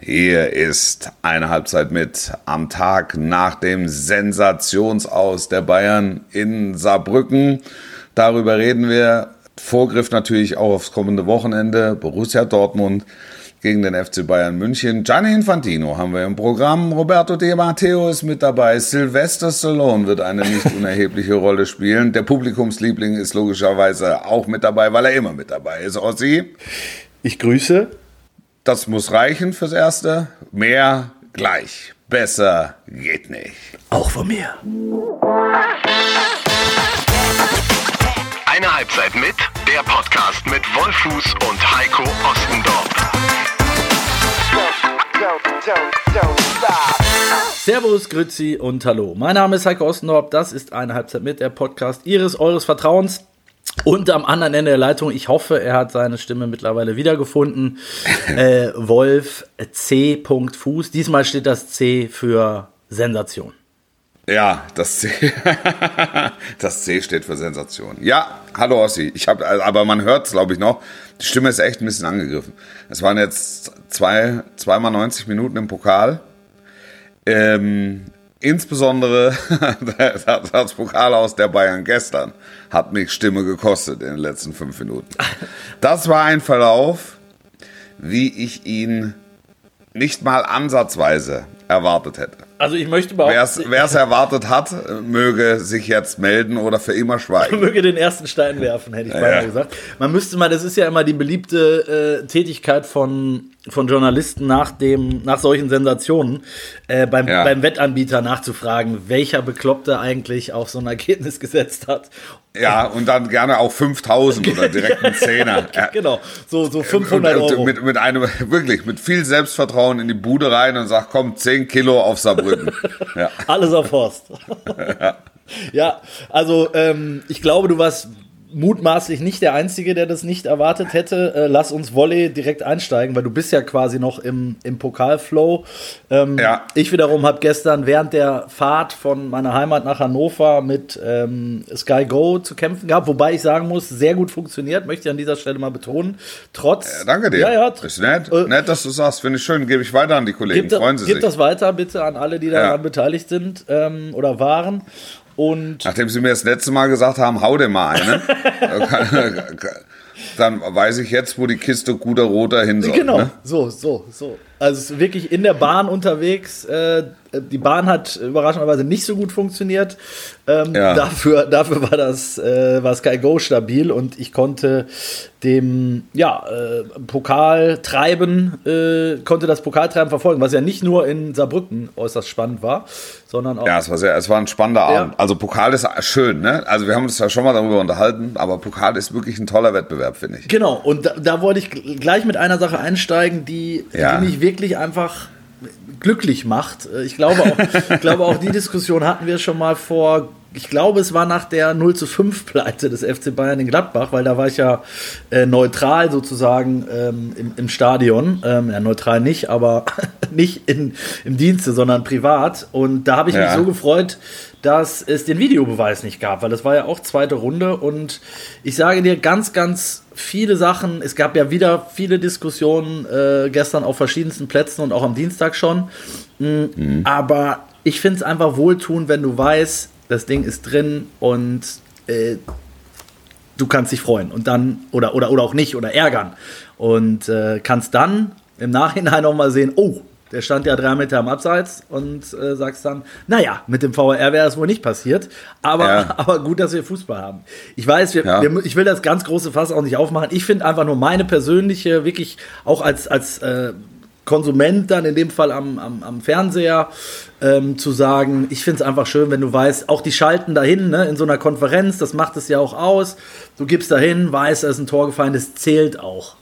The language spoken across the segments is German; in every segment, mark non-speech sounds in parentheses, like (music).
Hier ist eine Halbzeit mit am Tag nach dem Sensationsaus der Bayern in Saarbrücken. Darüber reden wir. Vorgriff natürlich auch aufs kommende Wochenende. Borussia Dortmund gegen den FC Bayern München. Gianni Infantino haben wir im Programm. Roberto De Matteo ist mit dabei. Sylvester Stallone wird eine nicht (laughs) unerhebliche Rolle spielen. Der Publikumsliebling ist logischerweise auch mit dabei, weil er immer mit dabei ist. Ossi. Ich grüße. Das muss reichen fürs Erste. Mehr gleich. Besser geht nicht. Auch von mir. Eine Halbzeit mit, der Podcast mit Wolfuß und Heiko Ostendorf. Servus, Grüezi und Hallo. Mein Name ist Heiko Ostendorf. Das ist eine Halbzeit mit, der Podcast Ihres, Eures Vertrauens. Und am anderen Ende der Leitung, ich hoffe, er hat seine Stimme mittlerweile wiedergefunden. (laughs) äh, Wolf C. Fuß. Diesmal steht das C für Sensation. Ja, das C. (laughs) das C steht für Sensation. Ja, hallo Ossi. Ich habe, aber man hört es, glaube ich, noch. Die Stimme ist echt ein bisschen angegriffen. Es waren jetzt zwei, zweimal 90 Minuten im Pokal. Ähm, insbesondere (laughs) das Pokal aus der Bayern gestern hat mich Stimme gekostet in den letzten fünf Minuten. Das war ein Verlauf, wie ich ihn nicht mal ansatzweise erwartet hätte. Also ich möchte behaupten... Wer es erwartet hat, möge sich jetzt melden oder für immer schweigen. (laughs) möge den ersten Stein werfen, hätte ich beinahe ja. gesagt. Man müsste mal, das ist ja immer die beliebte äh, Tätigkeit von, von Journalisten nach, dem, nach solchen Sensationen, äh, beim, ja. beim Wettanbieter nachzufragen, welcher Bekloppte eigentlich auf so ein Ergebnis (laughs) gesetzt hat. Ja, und dann gerne auch 5000 oder direkt einen Zehner. (laughs) genau, so, so 500 Euro. Mit, mit einem, wirklich, mit viel Selbstvertrauen in die Bude rein und sagt, komm, 10 Kilo auf Saarbrücken. Ja. (laughs) Alles auf Horst. ja. ja, also ähm, ich glaube, du warst mutmaßlich nicht der Einzige, der das nicht erwartet hätte. Äh, lass uns Volley direkt einsteigen, weil du bist ja quasi noch im, im Pokalflow. Ähm, ja. Ich wiederum habe gestern während der Fahrt von meiner Heimat nach Hannover mit ähm, Sky Go zu kämpfen gehabt, wobei ich sagen muss, sehr gut funktioniert, möchte ich an dieser Stelle mal betonen. Trotz. Ja, danke dir. Ja, ja, ist nett, äh, nett, dass du sagst. Finde ich schön. Gebe ich weiter an die Kollegen. Gib, Freuen Sie gib sich. Gib das weiter bitte an alle, die daran ja. beteiligt sind ähm, oder waren. Und Nachdem Sie mir das letzte Mal gesagt haben, hau dir mal eine, (laughs) dann weiß ich jetzt, wo die Kiste guter Roter hin soll. Genau, ne? so, so, so. Also wirklich in der Bahn unterwegs. Äh, die Bahn hat überraschenderweise nicht so gut funktioniert. Ähm, ja. dafür, (laughs) dafür war das äh, war Sky Go stabil und ich konnte dem ja, äh, Pokaltreiben, äh, konnte das Pokaltreiben verfolgen, was ja nicht nur in Saarbrücken äußerst spannend war, sondern auch. Ja, es war, sehr, es war ein spannender ja. Abend. Also Pokal ist schön, ne? Also wir haben uns ja schon mal darüber unterhalten, aber Pokal ist wirklich ein toller Wettbewerb, finde ich. Genau, und da, da, wollte ich gleich mit einer Sache einsteigen, die, ja. die mich wirklich einfach glücklich macht. Ich glaube auch, ich glaube auch die Diskussion hatten wir schon mal vor ich glaube, es war nach der 0 zu 5 Pleite des FC Bayern in Gladbach, weil da war ich ja äh, neutral sozusagen ähm, im, im, Stadion. Ähm, ja, neutral nicht, aber (laughs) nicht in, im Dienste, sondern privat. Und da habe ich ja. mich so gefreut, dass es den Videobeweis nicht gab, weil das war ja auch zweite Runde. Und ich sage dir ganz, ganz viele Sachen. Es gab ja wieder viele Diskussionen äh, gestern auf verschiedensten Plätzen und auch am Dienstag schon. Mhm. Mhm. Aber ich finde es einfach wohltun, wenn du weißt, das Ding ist drin und äh, du kannst dich freuen und dann oder oder oder auch nicht oder ärgern und äh, kannst dann im Nachhinein noch mal sehen, oh, der stand ja drei Meter am Abseits und äh, sagst dann, naja, mit dem VR wäre das wohl nicht passiert, aber, ja. (laughs) aber gut, dass wir Fußball haben. Ich weiß, wir, ja. wir, ich will das ganz große Fass auch nicht aufmachen. Ich finde einfach nur meine persönliche, wirklich auch als, als äh, Konsument dann in dem Fall am, am, am Fernseher ähm, zu sagen, ich finde es einfach schön, wenn du weißt, auch die schalten dahin ne, in so einer Konferenz, das macht es ja auch aus. Du gibst dahin, weißt, es ist ein Tor gefallen, das zählt auch.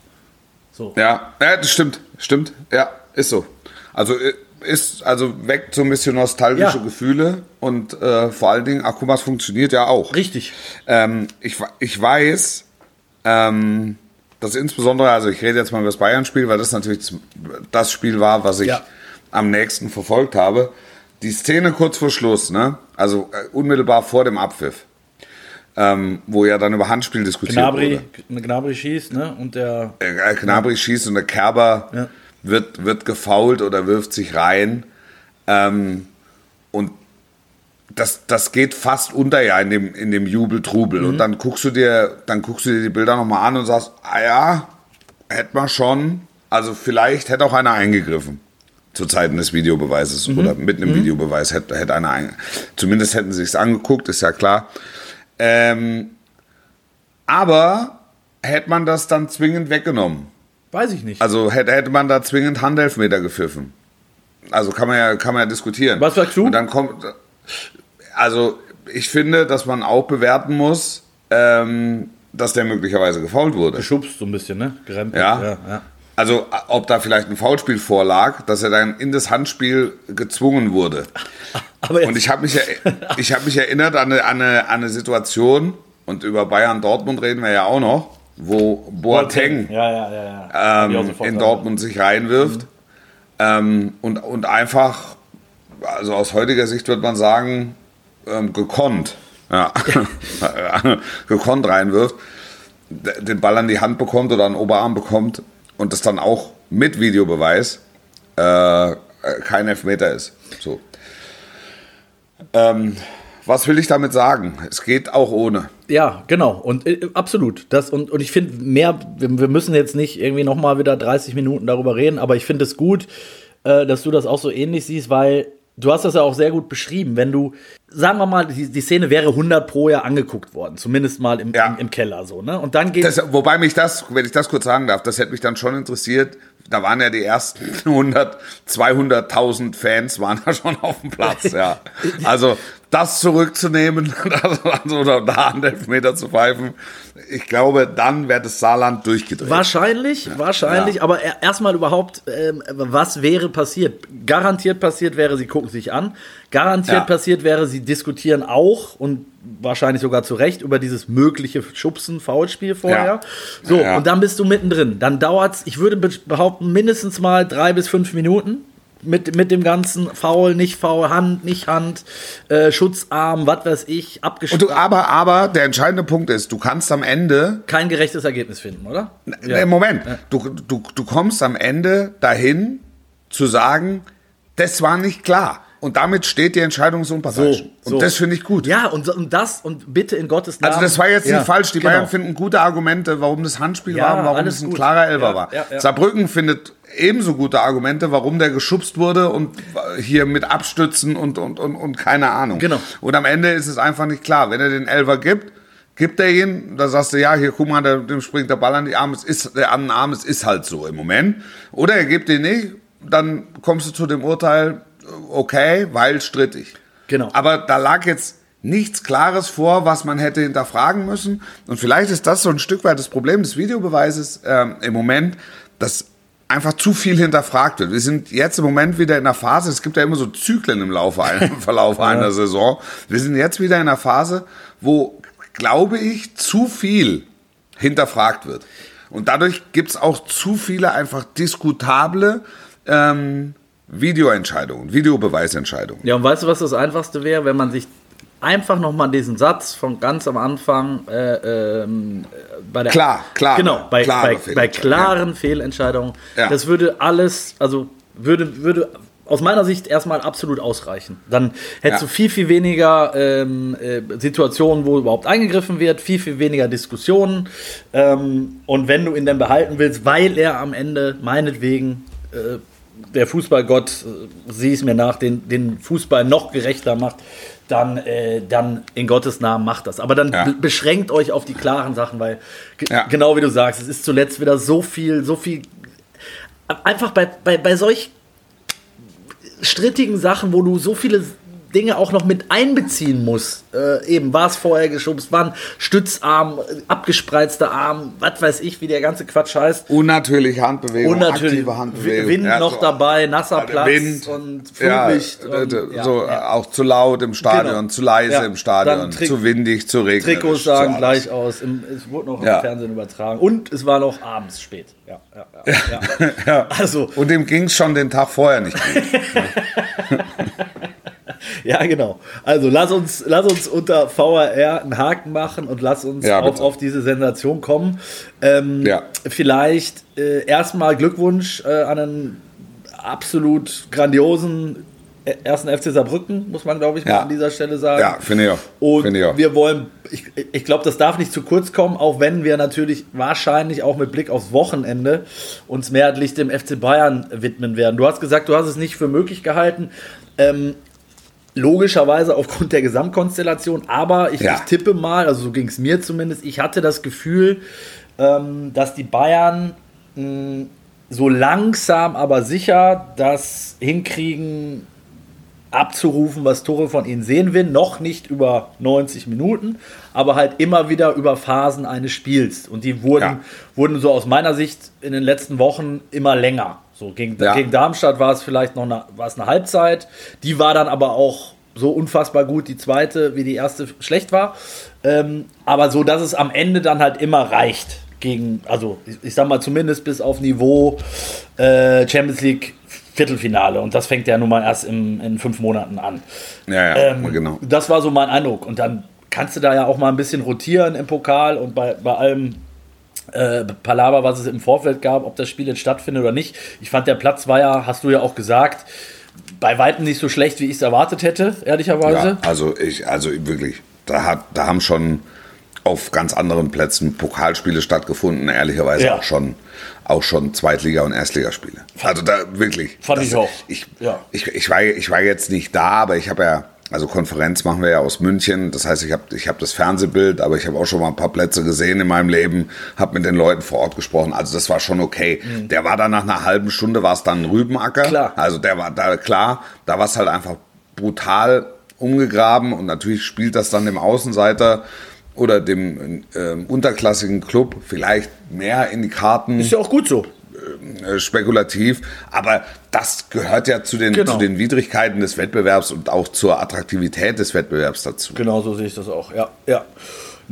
So. Ja, ja, das stimmt, stimmt, ja, ist so. Also äh, ist also weckt so ein bisschen nostalgische ja. Gefühle und äh, vor allen Dingen, es funktioniert ja auch. Richtig. Ähm, ich, ich weiß, ähm, dass insbesondere, also ich rede jetzt mal über das Bayern-Spiel, weil das natürlich das Spiel war, was ich ja. am nächsten verfolgt habe. Die Szene kurz vor Schluss, ne? also äh, unmittelbar vor dem Abpfiff, ähm, wo ja dann über Handspiel diskutiert Gnabry, wurde. Gnabry schießt, ne? Und der. Äh, Gnabry schießt und der Kerber ja. Wird, wird gefault oder wirft sich rein. Ähm, und das, das geht fast unter ja in dem, in dem Jubeltrubel. Mhm. Und dann guckst du dir, dann guckst du dir die Bilder nochmal an und sagst, ah ja, hätte man schon, also vielleicht hätte auch einer eingegriffen. Zu Zeiten des Videobeweises mhm. oder mit einem mhm. Videobeweis hätte, hätte einer eingegriffen. Zumindest hätten sie es angeguckt, ist ja klar. Ähm, aber hätte man das dann zwingend weggenommen? Weiß ich nicht. Also hätte, hätte man da zwingend Handelfmeter gepfiffen. Also kann man ja, kann man ja diskutieren. Was sagst du? Und dann kommt, also ich finde, dass man auch bewerten muss, ähm, dass der möglicherweise gefault wurde. Geschubst so ein bisschen, ne? Gerempelt. Ja. ja, ja. Also ob da vielleicht ein Foulspiel vorlag, dass er dann in das Handspiel gezwungen wurde. (laughs) und ich habe mich, hab mich erinnert an eine, an, eine, an eine Situation, und über Bayern Dortmund reden wir ja auch noch, wo Boateng, ja, ja, ähm, in Dortmund sich reinwirft. Mhm. Ähm, und, und einfach, also aus heutiger Sicht würde man sagen, ähm, gekonnt, ja, (laughs) gekonnt reinwirft, den Ball an die Hand bekommt oder an den Oberarm bekommt und das dann auch mit Videobeweis äh, kein Elfmeter ist. So. Ähm, was will ich damit sagen? Es geht auch ohne. Ja, genau. Und äh, absolut. Das, und, und ich finde mehr, wir, wir, müssen jetzt nicht irgendwie nochmal wieder 30 Minuten darüber reden, aber ich finde es gut, äh, dass du das auch so ähnlich siehst, weil du hast das ja auch sehr gut beschrieben. Wenn du, sagen wir mal, die, die Szene wäre 100 pro Jahr angeguckt worden, zumindest mal im, ja. im, im, Keller so, ne? Und dann geht das, Wobei mich das, wenn ich das kurz sagen darf, das hätte mich dann schon interessiert. Da waren ja die ersten (laughs) 100, 200.000 Fans waren da schon auf dem Platz, ja. (laughs) Also das zurückzunehmen (laughs) also, oder da einen Elfmeter zu pfeifen, ich glaube, dann wäre das Saarland durchgedreht. Wahrscheinlich, ja. wahrscheinlich, ja. aber erstmal überhaupt, ähm, was wäre passiert? Garantiert passiert wäre, sie gucken sich an. Garantiert ja. passiert wäre, sie diskutieren auch und wahrscheinlich sogar zu Recht über dieses mögliche Schubsen, Foulspiel vorher. So, und dann bist du mittendrin. Dann dauert es, ich würde behaupten, mindestens mal drei bis fünf Minuten mit, mit dem ganzen Foul, nicht Foul, Hand, nicht Hand, äh, Schutzarm, was weiß ich, abgeschlossen. aber, aber der entscheidende Punkt ist, du kannst am Ende. Kein gerechtes Ergebnis finden, oder? Ja. Moment, ja. du, du, du kommst am Ende dahin zu sagen, das war nicht klar. Und damit steht die Entscheidung so unparteiisch. So, und das finde ich gut. Ja, und, und das, und bitte in Gottes Namen. Also das war jetzt ja, nicht falsch. Die genau. Bayern finden gute Argumente, warum das Handspiel ja, war und warum es ein gut. klarer Elfer ja, war. Saarbrücken findet ebenso gute Argumente, warum der geschubst wurde und hier mit Abstützen und, und, und, und keine Ahnung. Genau. Und am Ende ist es einfach nicht klar. Wenn er den Elfer gibt, gibt er ihn, da sagst du, ja, hier, guck mal, dem springt der Ball an die Arme, es ist, der an den Arm, es ist halt so im Moment. Oder er gibt ihn nicht, dann kommst du zu dem Urteil, okay, weil strittig. Genau. Aber da lag jetzt nichts Klares vor, was man hätte hinterfragen müssen. Und vielleicht ist das so ein Stück weit das Problem des Videobeweises ähm, im Moment, dass einfach zu viel hinterfragt wird. Wir sind jetzt im Moment wieder in der Phase, es gibt ja immer so Zyklen im, Laufe, im (laughs) Verlauf ja. einer Saison. Wir sind jetzt wieder in der Phase, wo, glaube ich, zu viel hinterfragt wird. Und dadurch gibt es auch zu viele einfach diskutable ähm, Videoentscheidungen, Videobeweisentscheidungen. Ja, und weißt du, was das Einfachste wäre, wenn man sich einfach nochmal diesen Satz von ganz am Anfang äh, ähm, bei der klar klar genau bei, bei, bei, klaren ja. Fehlentscheidungen ja. das würde alles also würde würde aus meiner Sicht erstmal absolut ausreichen. Dann hättest ja. du viel, viel weniger ähm, äh, Situationen, wo überhaupt eingegriffen wird, viel, viel weniger Diskussionen. Ähm, und wenn du ihn dann behalten willst, weil er am Ende meinetwegen äh, der Fußballgott, äh, sieh es mir nach, den, den Fußball noch gerechter macht, dann, äh, dann in Gottes Namen macht das. Aber dann ja. beschränkt euch auf die klaren Sachen, weil ja. genau wie du sagst, es ist zuletzt wieder so viel, so viel. Einfach bei, bei, bei solch strittigen Sachen, wo du so viele Dinge auch noch mit einbeziehen muss. Äh, eben, war es vorher geschubst, war ein Stützarm, abgespreizter Arm, was weiß ich, wie der ganze Quatsch heißt. Unnatürliche Handbewegung, Unnatürlich, aktive Handbewegung. Wind ja, noch so, dabei, nasser Platz Wind, und Flutlicht. Ja, und, ja, so auch zu laut im Stadion, genau. zu leise im Stadion, zu windig, zu regnerisch. Trikots sahen gleich aus, Im, es wurde noch im Fernsehen übertragen und es war noch abends spät. Ja, ja, ja. (laughs) Also. Und dem ging es schon den Tag vorher nicht gut. (laughs) (laughs) Ja, genau. Also lass uns, lass uns unter VRR einen Haken machen und lass uns Ja, auf, bitte. auf diese Sensation kommen. Ähm, Ja. Vielleicht äh, erstmal Glückwunsch äh, an einen absolut grandiosen äh, ersten FC Saarbrücken, muss man glaube ich Ja. an dieser Stelle sagen. Ja, finde ich auch. Und Finde ich auch. wir wollen, ich, ich glaube, das darf nicht zu kurz kommen, auch wenn wir natürlich wahrscheinlich auch mit Blick aufs Wochenende uns mehrheitlich dem FC Bayern widmen werden. Du hast gesagt, du hast es nicht für möglich gehalten. Ähm, logischerweise aufgrund der Gesamtkonstellation, aber ich, Ja. ich tippe mal, also so ging es mir zumindest, ich hatte das Gefühl, ähm, dass die Bayern mh, so langsam, aber sicher das hinkriegen, abzurufen, was Tore von ihnen sehen will. Noch nicht über 90 Minuten, aber halt immer wieder über Phasen eines Spiels. Und die wurden, Ja. wurden so aus meiner Sicht in den letzten Wochen immer länger. So gegen, Ja. gegen Darmstadt war es vielleicht noch eine, war es eine Halbzeit. Die war dann aber auch so unfassbar gut, die zweite, wie die erste schlecht war. Ähm, aber so, dass es am Ende dann halt immer reicht. Gegen, also ich, ich sag mal zumindest bis auf Niveau äh, Champions League Viertelfinale. Und das fängt ja nun mal erst in, in fünf Monaten an. Ja, ja, Ähm, genau. Das war so mein Eindruck. Und dann kannst du da ja auch mal ein bisschen rotieren im Pokal und bei, bei allem äh, Palaver, was es im Vorfeld gab, ob das Spiel jetzt stattfindet oder nicht. Ich fand, der Platz war ja, hast du ja auch gesagt, bei weitem nicht so schlecht, wie ich es erwartet hätte, ehrlicherweise. Ja, also ich, also wirklich, da hat, da haben schon auf ganz anderen Plätzen Pokalspiele stattgefunden, ehrlicherweise Ja. auch schon, auch schon Zweitliga- und Erstligaspiele. Also da wirklich. Fand das- ich auch. Ich, Ja. ich, ich, war, ich war jetzt nicht da, aber ich habe ja, also Konferenz machen wir ja aus München. Das heißt, ich habe ich hab das Fernsehbild, aber ich habe auch schon mal ein paar Plätze gesehen in meinem Leben, habe mit den Leuten vor Ort gesprochen. Also das war schon okay. Der war dann nach einer halben Stunde, war es dann ein Rübenacker. Mhm. Klar. Also der war da klar, da war es halt einfach brutal umgegraben und natürlich spielt das dann dem Außenseiter oder dem ähm, unterklassigen Club vielleicht mehr in die Karten Ist ja auch gut so. Äh, spekulativ, aber das gehört ja zu den, Genau. zu den Widrigkeiten des Wettbewerbs und auch zur Attraktivität des Wettbewerbs dazu. Genau so sehe ich das auch, ja. ja.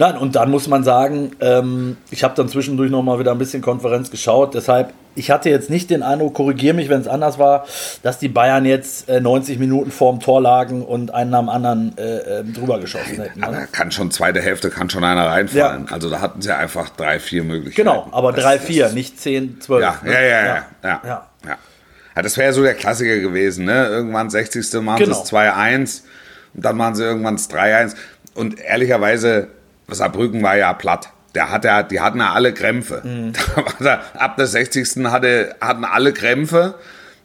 Nein, und dann muss man sagen, ähm, ich habe dann zwischendurch noch mal wieder ein bisschen Konferenz geschaut. Deshalb, ich hatte jetzt nicht den Eindruck, korrigiere mich, wenn es anders war, dass die Bayern jetzt äh, 90 Minuten vorm Tor lagen und einen am anderen äh, äh, drüber geschossen hätten. Aber Ne? kann schon zweite Hälfte, kann schon einer reinfallen. Also da hatten sie einfach drei, vier Möglichkeiten. Genau, aber Das- 3-4, das- nicht 10, 12. Ja, ne? ja, ja, ja. ja, ja. ja. ja. Ja, das wäre ja so der Klassiker gewesen, ne? Irgendwann 60. machen Genau. sie es 2-1 und dann machen sie irgendwann das 3-1. Und ehrlicherweise, Saarbrücken war ja platt. Der hat ja, die hatten ja alle Krämpfe. Mhm. (laughs) Da der, ab der 60. Hatte, hatten alle Krämpfe.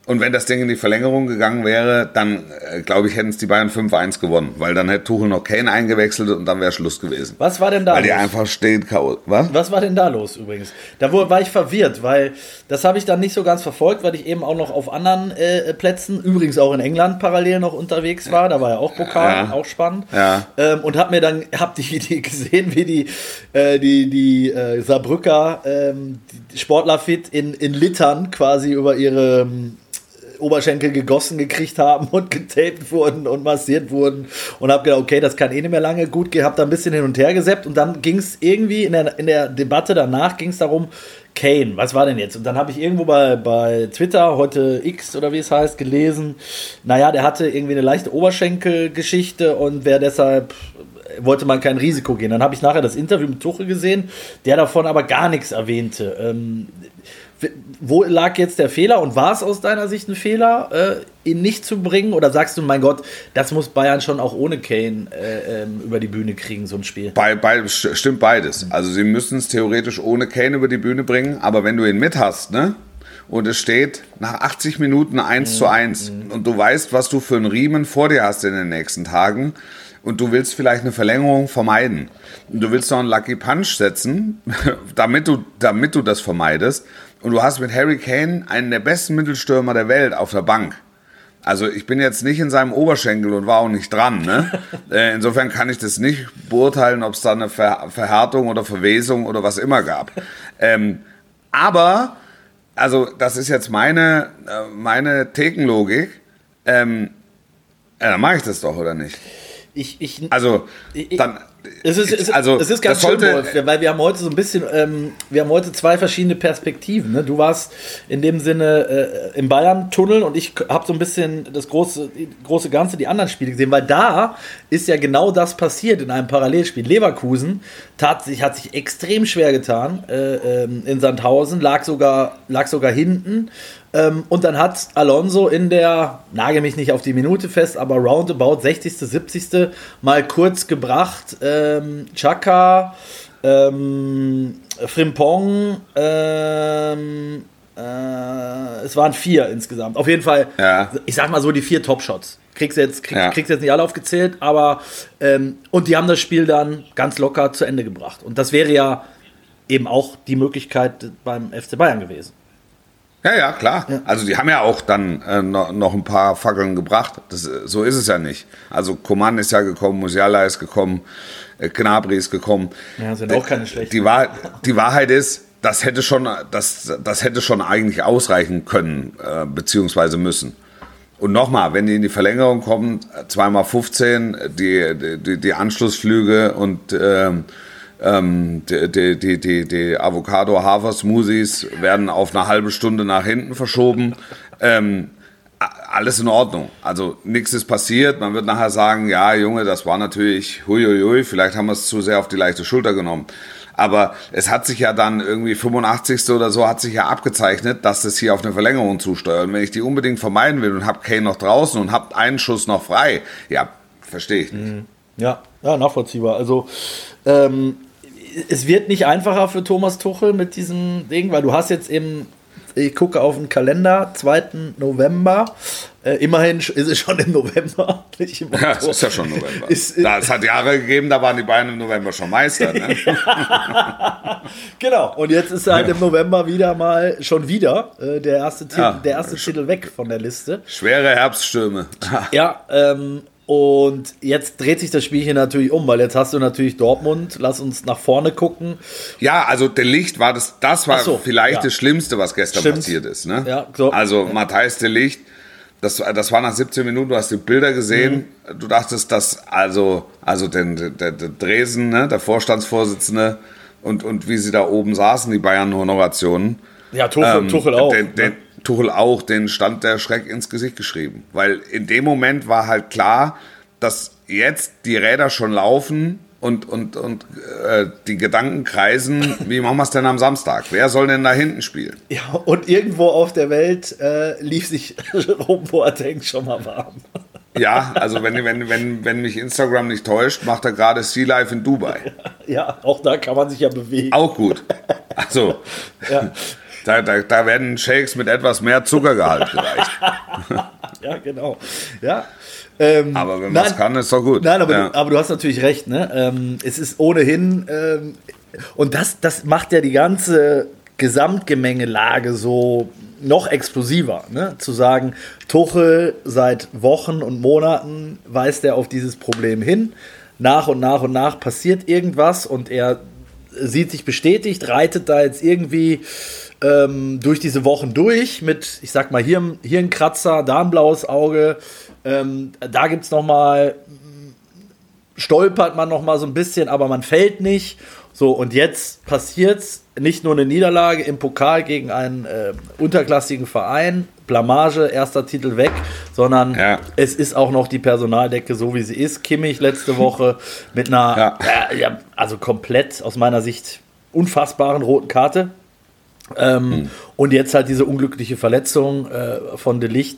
Und wenn das Ding in die Verlängerung gegangen wäre, dann äh, glaube ich, hätten es die Bayern 5-1 gewonnen. Weil dann hätte Tuchel noch Kane eingewechselt und dann wäre Schluss gewesen. Was war denn da Weil die los? einfach stehen K.O. Was? Was war denn da los übrigens? Da war ich verwirrt, weil das habe ich dann nicht so ganz verfolgt, weil ich eben auch noch auf anderen äh, Plätzen, übrigens auch in England parallel noch unterwegs war. Da war ja auch Pokal, Ja. auch spannend. Ja. Ähm, und habe mir dann, hab die, die gesehen, wie die, äh, die, die äh, Saarbrücker ähm, die Sportler fit in, in Litern quasi über ihre ähm, Oberschenkel gegossen gekriegt haben und getaped wurden und massiert wurden und habe gedacht, okay, das kann eh nicht mehr lange gut gehen, habe da ein bisschen hin und her geseppt und dann ging es irgendwie in der, in der Debatte danach ging es darum, Kane, was war denn jetzt? Und dann habe ich irgendwo bei, bei Twitter, heute X oder wie es heißt, gelesen, naja, der hatte irgendwie eine leichte Oberschenkelgeschichte und wäre deshalb wollte man kein Risiko gehen. Dann habe ich nachher das Interview mit Tuchel gesehen, der davon aber gar nichts erwähnte. Ähm, wo lag jetzt der Fehler und war es aus deiner Sicht ein Fehler, äh, ihn nicht zu bringen? Oder sagst du, mein Gott, das muss Bayern schon auch ohne Kane äh, ähm, über die Bühne kriegen, so ein Spiel? Bei, bei, st- stimmt beides. Also sie müssen es theoretisch ohne Kane über die Bühne bringen, aber wenn du ihn mit hast, ne? Und es steht nach 80 Minuten 1 zu 1 und du weißt, was du für einen Riemen vor dir hast in den nächsten Tagen und du willst vielleicht eine Verlängerung vermeiden und du willst noch einen Lucky Punch setzen, (laughs) damit du, damit du das vermeidest und du hast mit Harry Kane einen der besten Mittelstürmer der Welt auf der Bank. Also ich bin jetzt nicht in seinem Oberschenkel und war auch nicht dran. Ne? (laughs) Äh, Insofern kann ich das nicht beurteilen, ob es da eine Ver Verhärtung oder Verwesung oder was immer gab. Ähm, aber, also das ist jetzt meine, äh, meine Thekenlogik. Ähm, ja, dann mache ich das doch, oder nicht? Ich, ich, Also, Ich- dann, es ist, es, also, es ist ganz schön, Wolf, weil wir haben heute so ein bisschen, ähm, wir haben heute zwei verschiedene Perspektiven. Ne? Du warst in dem Sinne äh, im Bayern-Tunnel und ich habe so ein bisschen das große, große Ganze, die anderen Spiele gesehen, weil da ist ja genau das passiert in einem Parallelspiel. Leverkusen tat sich, hat sich extrem schwer getan äh, ähm, in Sandhausen, lag sogar, lag sogar hinten und dann hat Alonso in der, nage mich nicht auf die Minute fest, aber roundabout 60., 70. mal kurz gebracht. Ähm, Chaka, ähm, Frimpong, ähm, äh, es waren vier insgesamt. Auf jeden Fall, ja. ich sag mal so, die vier Top-Shots. Kriegst jetzt, krieg, ja. kriegst jetzt nicht alle aufgezählt, aber ähm, und die haben das Spiel dann ganz locker zu Ende gebracht. Und das wäre ja eben auch die Möglichkeit beim FC Bayern gewesen. Ja, ja, klar. Ja. Also die haben ja auch dann äh, noch, noch, ein paar Fackeln gebracht. Das, so ist es ja nicht. Also Coman ist ja gekommen, Musiala ist gekommen, äh, Gnabry ist gekommen. Ja, sind auch keine schlechten. Die, Wahr, die Wahrheit ist, das hätte schon, das, das hätte schon eigentlich ausreichen können, äh, beziehungsweise müssen. Und nochmal, wenn die in die Verlängerung kommen, zweimal 15, die, die, die Anschlussflüge und ähm, ähm, die, die, die, die Avocado-Hafer-Smoothies werden auf eine halbe Stunde nach hinten verschoben. Ähm, alles in Ordnung. Also nichts ist passiert. Man wird nachher sagen, ja, Junge, das war natürlich huiuiui, vielleicht haben wir es zu sehr auf die leichte Schulter genommen. Aber es hat sich ja dann irgendwie 85. oder so hat sich ja abgezeichnet, dass es hier auf eine Verlängerung zusteuert. Und wenn ich die unbedingt vermeiden will und habe Kane noch draußen und habe einen Schuss noch frei, ja, verstehe ich nicht. Mhm. Ja, ja, nachvollziehbar. Also ähm, es wird nicht einfacher für Thomas Tuchel mit diesem Ding, weil du hast jetzt eben, ich gucke auf den Kalender, 2. November. Äh, immerhin ist es schon im November, (laughs) nicht im Ja, es ist ja schon November. Ist, da, es hat Jahre gegeben, da waren die Bayern im November schon Meister. Ne? (laughs) genau, und jetzt ist halt im November wieder mal, schon wieder, äh, der erste, Titel, ja, der erste Titel weg von der Liste. Schwere Herbststürme. ja, ähm, und jetzt dreht sich das Spiel hier natürlich um, weil jetzt hast du natürlich Dortmund. Lass uns nach vorne gucken. Ja, also der Licht war das, das war so, vielleicht ja. das Schlimmste, was gestern Stimmt. passiert ist. Ne? Ja, so. Also Matthijs de Licht, das, das war nach 17 Minuten, du hast die Bilder gesehen. Mhm. Du dachtest, dass also, also den, der, der Dresen, ne, der Vorstandsvorsitzende und, und wie sie da oben saßen, die Bayern-Honorationen. Ja, Tuchel, ähm, Tuchel auch. Den, den, ne? Tuchel auch, den stand der Schreck ins Gesicht geschrieben. Weil in dem Moment war halt klar, dass jetzt die Räder schon laufen und, und, und äh, die Gedanken kreisen, (laughs) wie machen wir es denn am Samstag? Wer soll denn da hinten spielen? Ja, und irgendwo auf der Welt äh, lief sich Jerome (laughs) Boateng schon mal warm. Ja, (laughs) also wenn, wenn, wenn, wenn mich Instagram nicht täuscht, macht er gerade Sea Life in Dubai. Ja, auch da kann man sich ja bewegen. Auch gut. Also, ja. Da, da, da werden Shakes mit etwas mehr Zuckergehalt (laughs) gereicht. ja, genau. Ja. Ähm, aber wenn man es kann, ist doch gut. Nein, aber, ja. du, aber du hast natürlich recht. Ne? Ähm, es ist ohnehin, ähm, und das, das macht ja die ganze Gesamtgemengelage so noch explosiver. Ne? Zu sagen, Tuchel seit Wochen und Monaten weist er auf dieses Problem hin. Nach und nach und nach passiert irgendwas und er sieht sich bestätigt, reitet da jetzt irgendwie ähm, durch diese Wochen durch mit, ich sag mal, hier, hier ein Kratzer, da ein blaues Auge. Ähm, da gibt es nochmal, stolpert man nochmal so ein bisschen, aber man fällt nicht. So, und jetzt passiert es nicht nur eine Niederlage im Pokal gegen einen äh, unterklassigen Verein, Blamage, erster Titel weg, sondern ja. es ist auch noch die Personaldecke so, wie sie ist. Kimmich letzte Woche mit einer, ja. Äh, ja, also komplett aus meiner Sicht unfassbaren roten Karte. Ähm, hm. Und jetzt halt diese unglückliche Verletzung äh, von De Licht.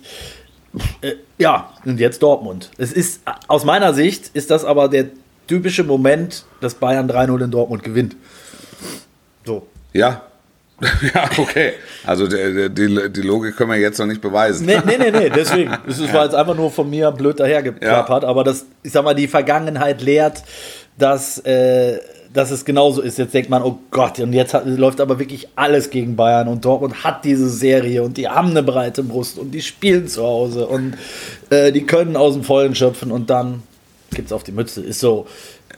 Äh, ja, und jetzt Dortmund. Es ist, aus meiner Sicht ist das aber der typische Moment, dass Bayern 3-0 in Dortmund gewinnt. So. Ja. (laughs) ja, okay. Also die, die, die, Logik können wir jetzt noch nicht beweisen. Nee, nee, nee, nee. deswegen. (laughs) Es war jetzt einfach nur von mir blöd dahergeplappert, ja. aber das, ich sag mal, die Vergangenheit lehrt, dass äh, dass es genauso ist. Jetzt denkt man, oh Gott, und jetzt hat, läuft aber wirklich alles gegen Bayern und Dortmund hat diese Serie und die haben eine breite Brust und die spielen zu Hause und äh, die können aus dem Vollen schöpfen und dann gibt es auf die Mütze. Ist so.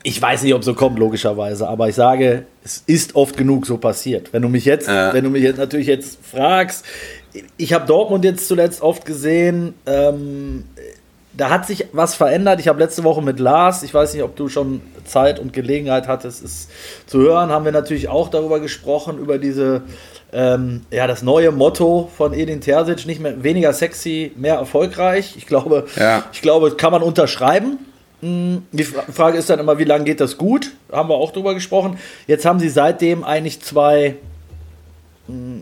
Ich weiß nicht, ob es so kommt, logischerweise, aber ich sage, es ist oft genug so passiert. Wenn du mich jetzt, äh. wenn du mich jetzt natürlich jetzt fragst, ich habe Dortmund jetzt zuletzt oft gesehen, ähm, da hat sich was verändert. Ich habe letzte Woche mit Lars, ich weiß nicht, ob du schon Zeit und Gelegenheit hattest, es zu hören, haben wir natürlich auch darüber gesprochen, über diese, ähm, ja, das neue Motto von Edin Terzic, nicht mehr weniger sexy, mehr erfolgreich. Ich glaube, Ja. ich glaube, kann man unterschreiben. Hm, Die Fra- Frage ist dann immer, wie lange geht das gut? Haben wir auch drüber gesprochen. Jetzt haben sie seitdem eigentlich zwei,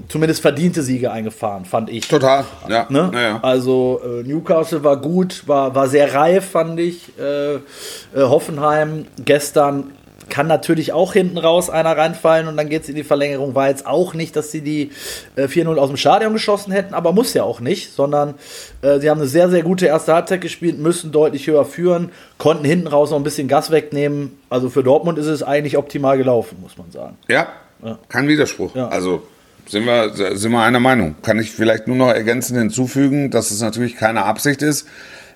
zumindest verdiente Siege eingefahren, fand ich. Total, ja. Ne? Naja. Also äh, Newcastle war gut, war, war sehr reif, fand ich. Äh, äh, Hoffenheim gestern kann natürlich auch hinten raus einer reinfallen und dann geht es in die Verlängerung. War jetzt auch nicht, dass sie die äh, 4-0 aus dem Stadion geschossen hätten, aber muss ja auch nicht, sondern äh, sie haben eine sehr, sehr gute erste Halbzeit gespielt, müssen deutlich höher führen, konnten hinten raus noch ein bisschen Gas wegnehmen. Also für Dortmund ist es eigentlich optimal gelaufen, muss man sagen. Ja, kein Widerspruch. Ja. Also sind wir, sind wir einer Meinung. Kann ich vielleicht nur noch ergänzend hinzufügen, dass es natürlich keine Absicht ist,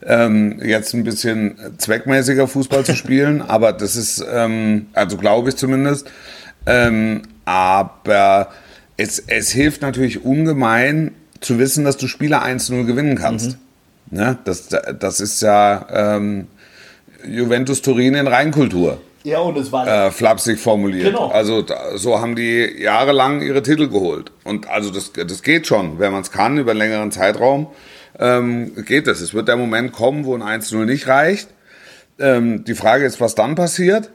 ähm, jetzt ein bisschen zweckmäßiger Fußball zu spielen, (laughs) aber das ist, ähm, also glaube ich zumindest. Ähm, aber es, es hilft natürlich ungemein zu wissen, dass du Spiele 1-0 gewinnen kannst. Ne? Das, das ist ja ähm, Juventus Turin in Reinkultur Ja, und es war äh, flapsig formuliert. Genau. Also so haben die jahrelang ihre Titel geholt. Und also das, das geht schon, wenn man es kann, über einen längeren Zeitraum, ähm, geht das. Es wird der Moment kommen, wo ein 1-0 nicht reicht. Ähm, die Frage ist, was dann passiert.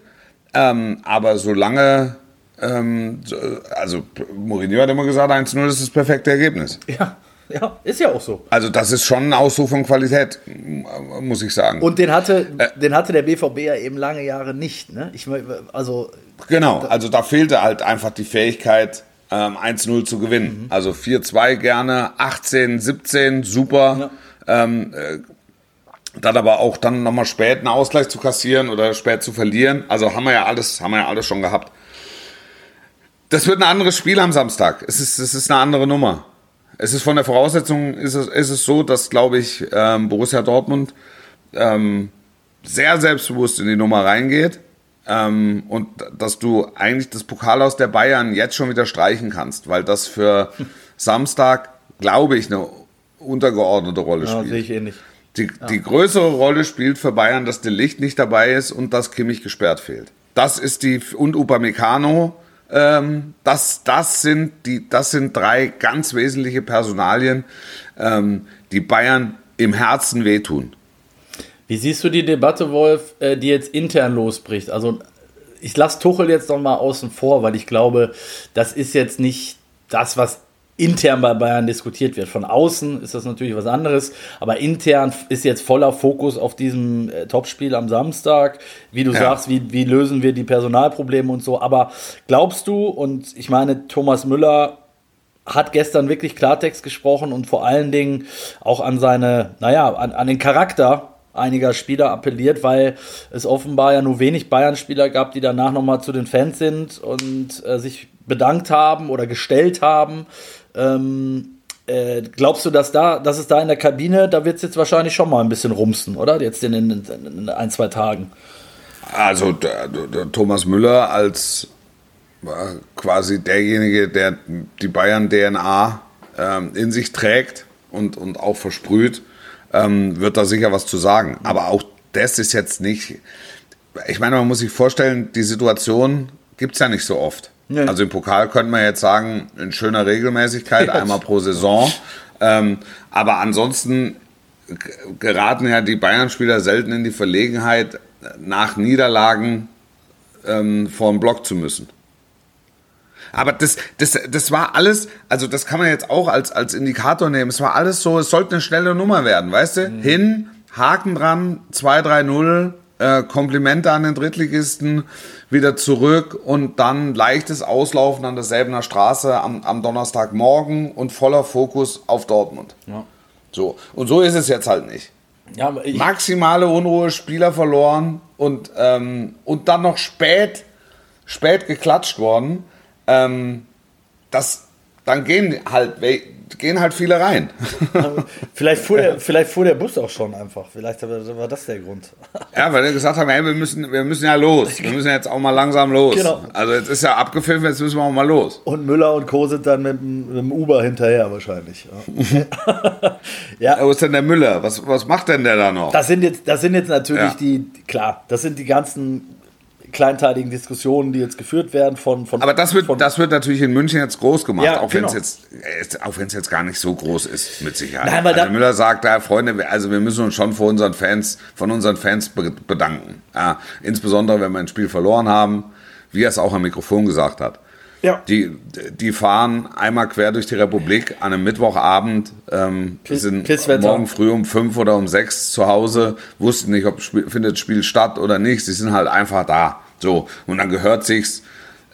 Ähm, aber solange, ähm, so- also Mourinho hat immer gesagt, 1-0 ist das perfekte Ergebnis. ja, ja, ist ja auch so. Also das ist schon ein Ausdruck von Qualität, muss ich sagen. Und den hatte, Äh. den hatte der BVB ja eben lange Jahre nicht. Ne? Ich, also, Genau, also da fehlte halt einfach die Fähigkeit, ähm, 1-0 zu gewinnen. Also 4-2 gerne, 18, 17, super. Ähm, äh, dann aber auch dann nochmal spät einen Ausgleich zu kassieren oder spät zu verlieren. Also haben wir ja alles, haben wir ja alles schon gehabt. Das wird ein anderes Spiel am Samstag. Es ist, es ist eine andere Nummer. Es ist von der Voraussetzung, ist es, ist es so, dass, glaube ich, ähm, Borussia Dortmund ähm, sehr selbstbewusst in die Nummer reingeht ähm, und dass du eigentlich das Pokal aus der Bayern jetzt schon wieder streichen kannst, weil das für Samstag, glaube ich, eine untergeordnete Rolle ja, spielt. sehe ich eh nicht. Die, die größere Rolle spielt für Bayern, dass der Licht nicht dabei ist und dass Kimmich gesperrt fehlt. Das ist die und Upamecano. Ähm, das, das sind die, das sind drei ganz wesentliche Personalien, ähm, die Bayern im Herzen wehtun. Wie siehst du die Debatte, Wolf, äh, die jetzt intern losbricht? Also, ich lasse Tuchel jetzt noch mal außen vor, weil ich glaube, das ist jetzt nicht das, was intern bei Bayern diskutiert wird. Von außen ist das natürlich was anderes, aber intern ist jetzt voller Fokus auf diesem äh, Topspiel am Samstag. Wie du Ja. sagst, wie, wie lösen wir die Personalprobleme und so. Aber glaubst du, und ich meine, Thomas Müller hat gestern wirklich Klartext gesprochen und vor allen Dingen auch an seine, naja, an, an den Charakter einiger Spieler appelliert, weil es offenbar ja nur wenig Bayern-Spieler gab, die danach nochmal zu den Fans sind und äh, sich bedankt haben oder gestellt haben. Ähm, äh, glaubst du, dass da, dass es da in der Kabine, da wird es jetzt wahrscheinlich schon mal ein bisschen rumsen, oder? Jetzt in, in, in ein, zwei Tagen. Also der, der Thomas Müller als äh, quasi derjenige, der die Bayern-DNA ähm, in sich trägt und, und auch versprüht, ähm, wird da sicher was zu sagen. Aber auch das ist jetzt nicht. Ich meine, man muss sich vorstellen, die Situation gibt es ja nicht so oft. Nee. Also im Pokal könnte man jetzt sagen, in schöner Regelmäßigkeit, einmal pro Saison. Ähm, aber ansonsten geraten ja die Bayern-Spieler selten in die Verlegenheit, nach Niederlagen ähm, vor den Block zu müssen. Aber das, das, das war alles, also das kann man jetzt auch als, als Indikator nehmen. Es war alles so, es sollte eine schnelle Nummer werden, weißt du? Hin, Haken dran, 2-3-0, äh, Komplimente an den Drittligisten, wieder zurück und dann leichtes Auslaufen an der Säbener Straße am, am Donnerstagmorgen und voller Fokus auf Dortmund. So. Und so ist es jetzt halt nicht Ja, maximale Unruhe, Spieler verloren und, ähm, und dann noch spät, spät geklatscht worden. Ähm, das, dann gehen halt gehen halt viele rein. vielleicht, fuhr der, vielleicht fuhr der Bus auch schon einfach. Vielleicht war das der Grund. Ja, weil wir gesagt haben, ey, wir müssen, wir müssen ja los. Wir müssen jetzt auch mal langsam los. Genau. Also jetzt ist ja abgefilmt, jetzt müssen wir auch mal los. Und Müller und Co. sind dann mit, mit dem Uber hinterher wahrscheinlich. Ja. (laughs) ja. Wo ist denn der Müller? Was, was macht denn der da noch? Das sind jetzt, das sind jetzt natürlich ja. die, klar, das sind die ganzen kleinteiligen Diskussionen, die jetzt geführt werden von. von Aber das wird, von, das wird natürlich in München jetzt groß gemacht, ja, auch genau. wenn es jetzt, auch wenn es jetzt gar nicht so groß ist, mit Sicherheit. Nein, weil also Müller sagt, da, Freunde, also wir müssen uns schon vor unseren Fans, von unseren Fans bedanken. Ja, insbesondere, wenn wir ein Spiel verloren haben, wie er es auch am Mikrofon gesagt hat. Ja. Die, die fahren einmal quer durch die Republik an einem Mittwochabend, ähm, sind morgen früh um fünf oder um sechs zu Hause, wussten nicht, ob Spiel, findet das Spiel statt oder nicht. Sie sind halt einfach da. So. Und dann gehört sich's,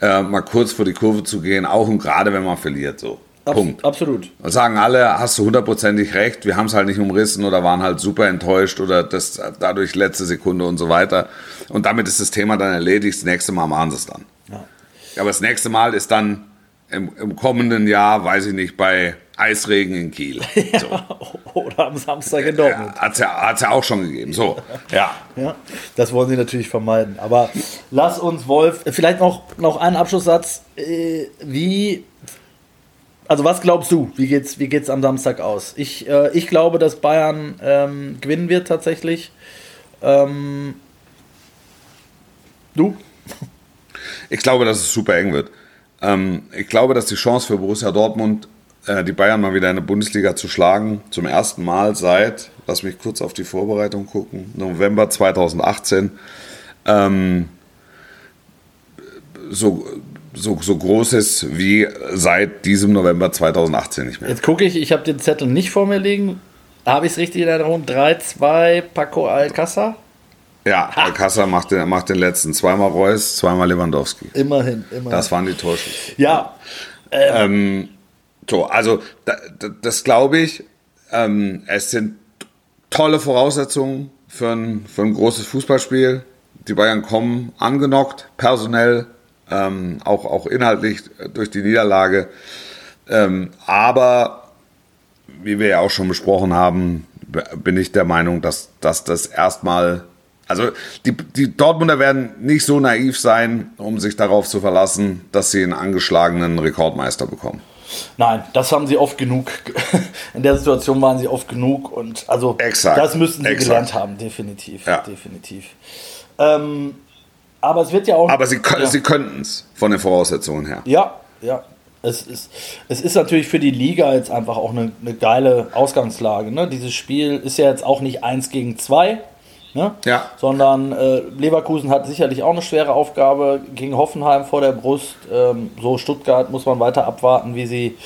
äh, mal kurz vor die Kurve zu gehen, auch und gerade wenn man verliert. So. Punkt. Absolut. Und sagen alle, hast du hundertprozentig recht, wir haben es halt nicht umrissen oder waren halt super enttäuscht oder das dadurch letzte Sekunde und so weiter. Und damit ist das Thema dann erledigt. Das nächste Mal machen sie es dann. Aber das nächste Mal ist dann im, im kommenden Jahr, weiß ich nicht, bei Eisregen in Kiel. (laughs) So. Oder am Samstag in Dortmund. Hat es ja, ja auch schon gegeben. So, ja. ja. Das wollen sie natürlich vermeiden. Aber lass uns, Wolf, vielleicht noch, noch einen Abschlusssatz. Äh, wie, also was glaubst du, wie geht's, wie geht's am Samstag aus? Ich, äh, ich glaube, dass Bayern ähm, gewinnen wird tatsächlich. Ähm, du? Ich glaube, dass es super eng wird. Ähm, ich glaube, dass die Chance für Borussia Dortmund, äh, die Bayern mal wieder in der Bundesliga zu schlagen, zum ersten Mal seit, lass mich kurz auf die Vorbereitung gucken, November 2018, ähm, so, so, so groß ist wie seit diesem November 2018 nicht mehr. Jetzt gucke ich, ich habe den Zettel nicht vor mir liegen. Habe ich es richtig in Erinnerung? 3-2 Paco Alcázar? Ja, Alcázar macht den, macht den letzten. Zweimal Reus, zweimal Lewandowski. Immerhin, immerhin. Das waren die Torschüsse. Ja. Ähm, ähm, so, also da, da, das glaube ich. Ähm, es sind tolle Voraussetzungen für ein, für ein großes Fußballspiel. Die Bayern kommen angenockt, personell, ähm, auch, auch inhaltlich durch die Niederlage. Ähm, aber wie wir ja auch schon besprochen haben, bin ich der Meinung, dass, dass das erstmal also die, die Dortmunder werden nicht so naiv sein, um sich darauf zu verlassen, dass sie einen angeschlagenen Rekordmeister bekommen. Nein, das haben sie oft genug. (laughs) In der Situation waren sie oft genug und also exakt, das müssten sie exakt. gelernt haben, definitiv, ja. definitiv. Ähm, aber es wird ja auch. Aber sie, ja. sie könnten es von den Voraussetzungen her. Ja, ja. Es ist, es ist natürlich für die Liga jetzt einfach auch eine, eine geile Ausgangslage. Ne? Dieses Spiel ist ja jetzt auch nicht eins gegen zwei, Ne? Ja. Sondern äh, Leverkusen hat sicherlich auch eine schwere Aufgabe gegen Hoffenheim vor der Brust. Ähm, so Stuttgart muss man weiter abwarten, wie sie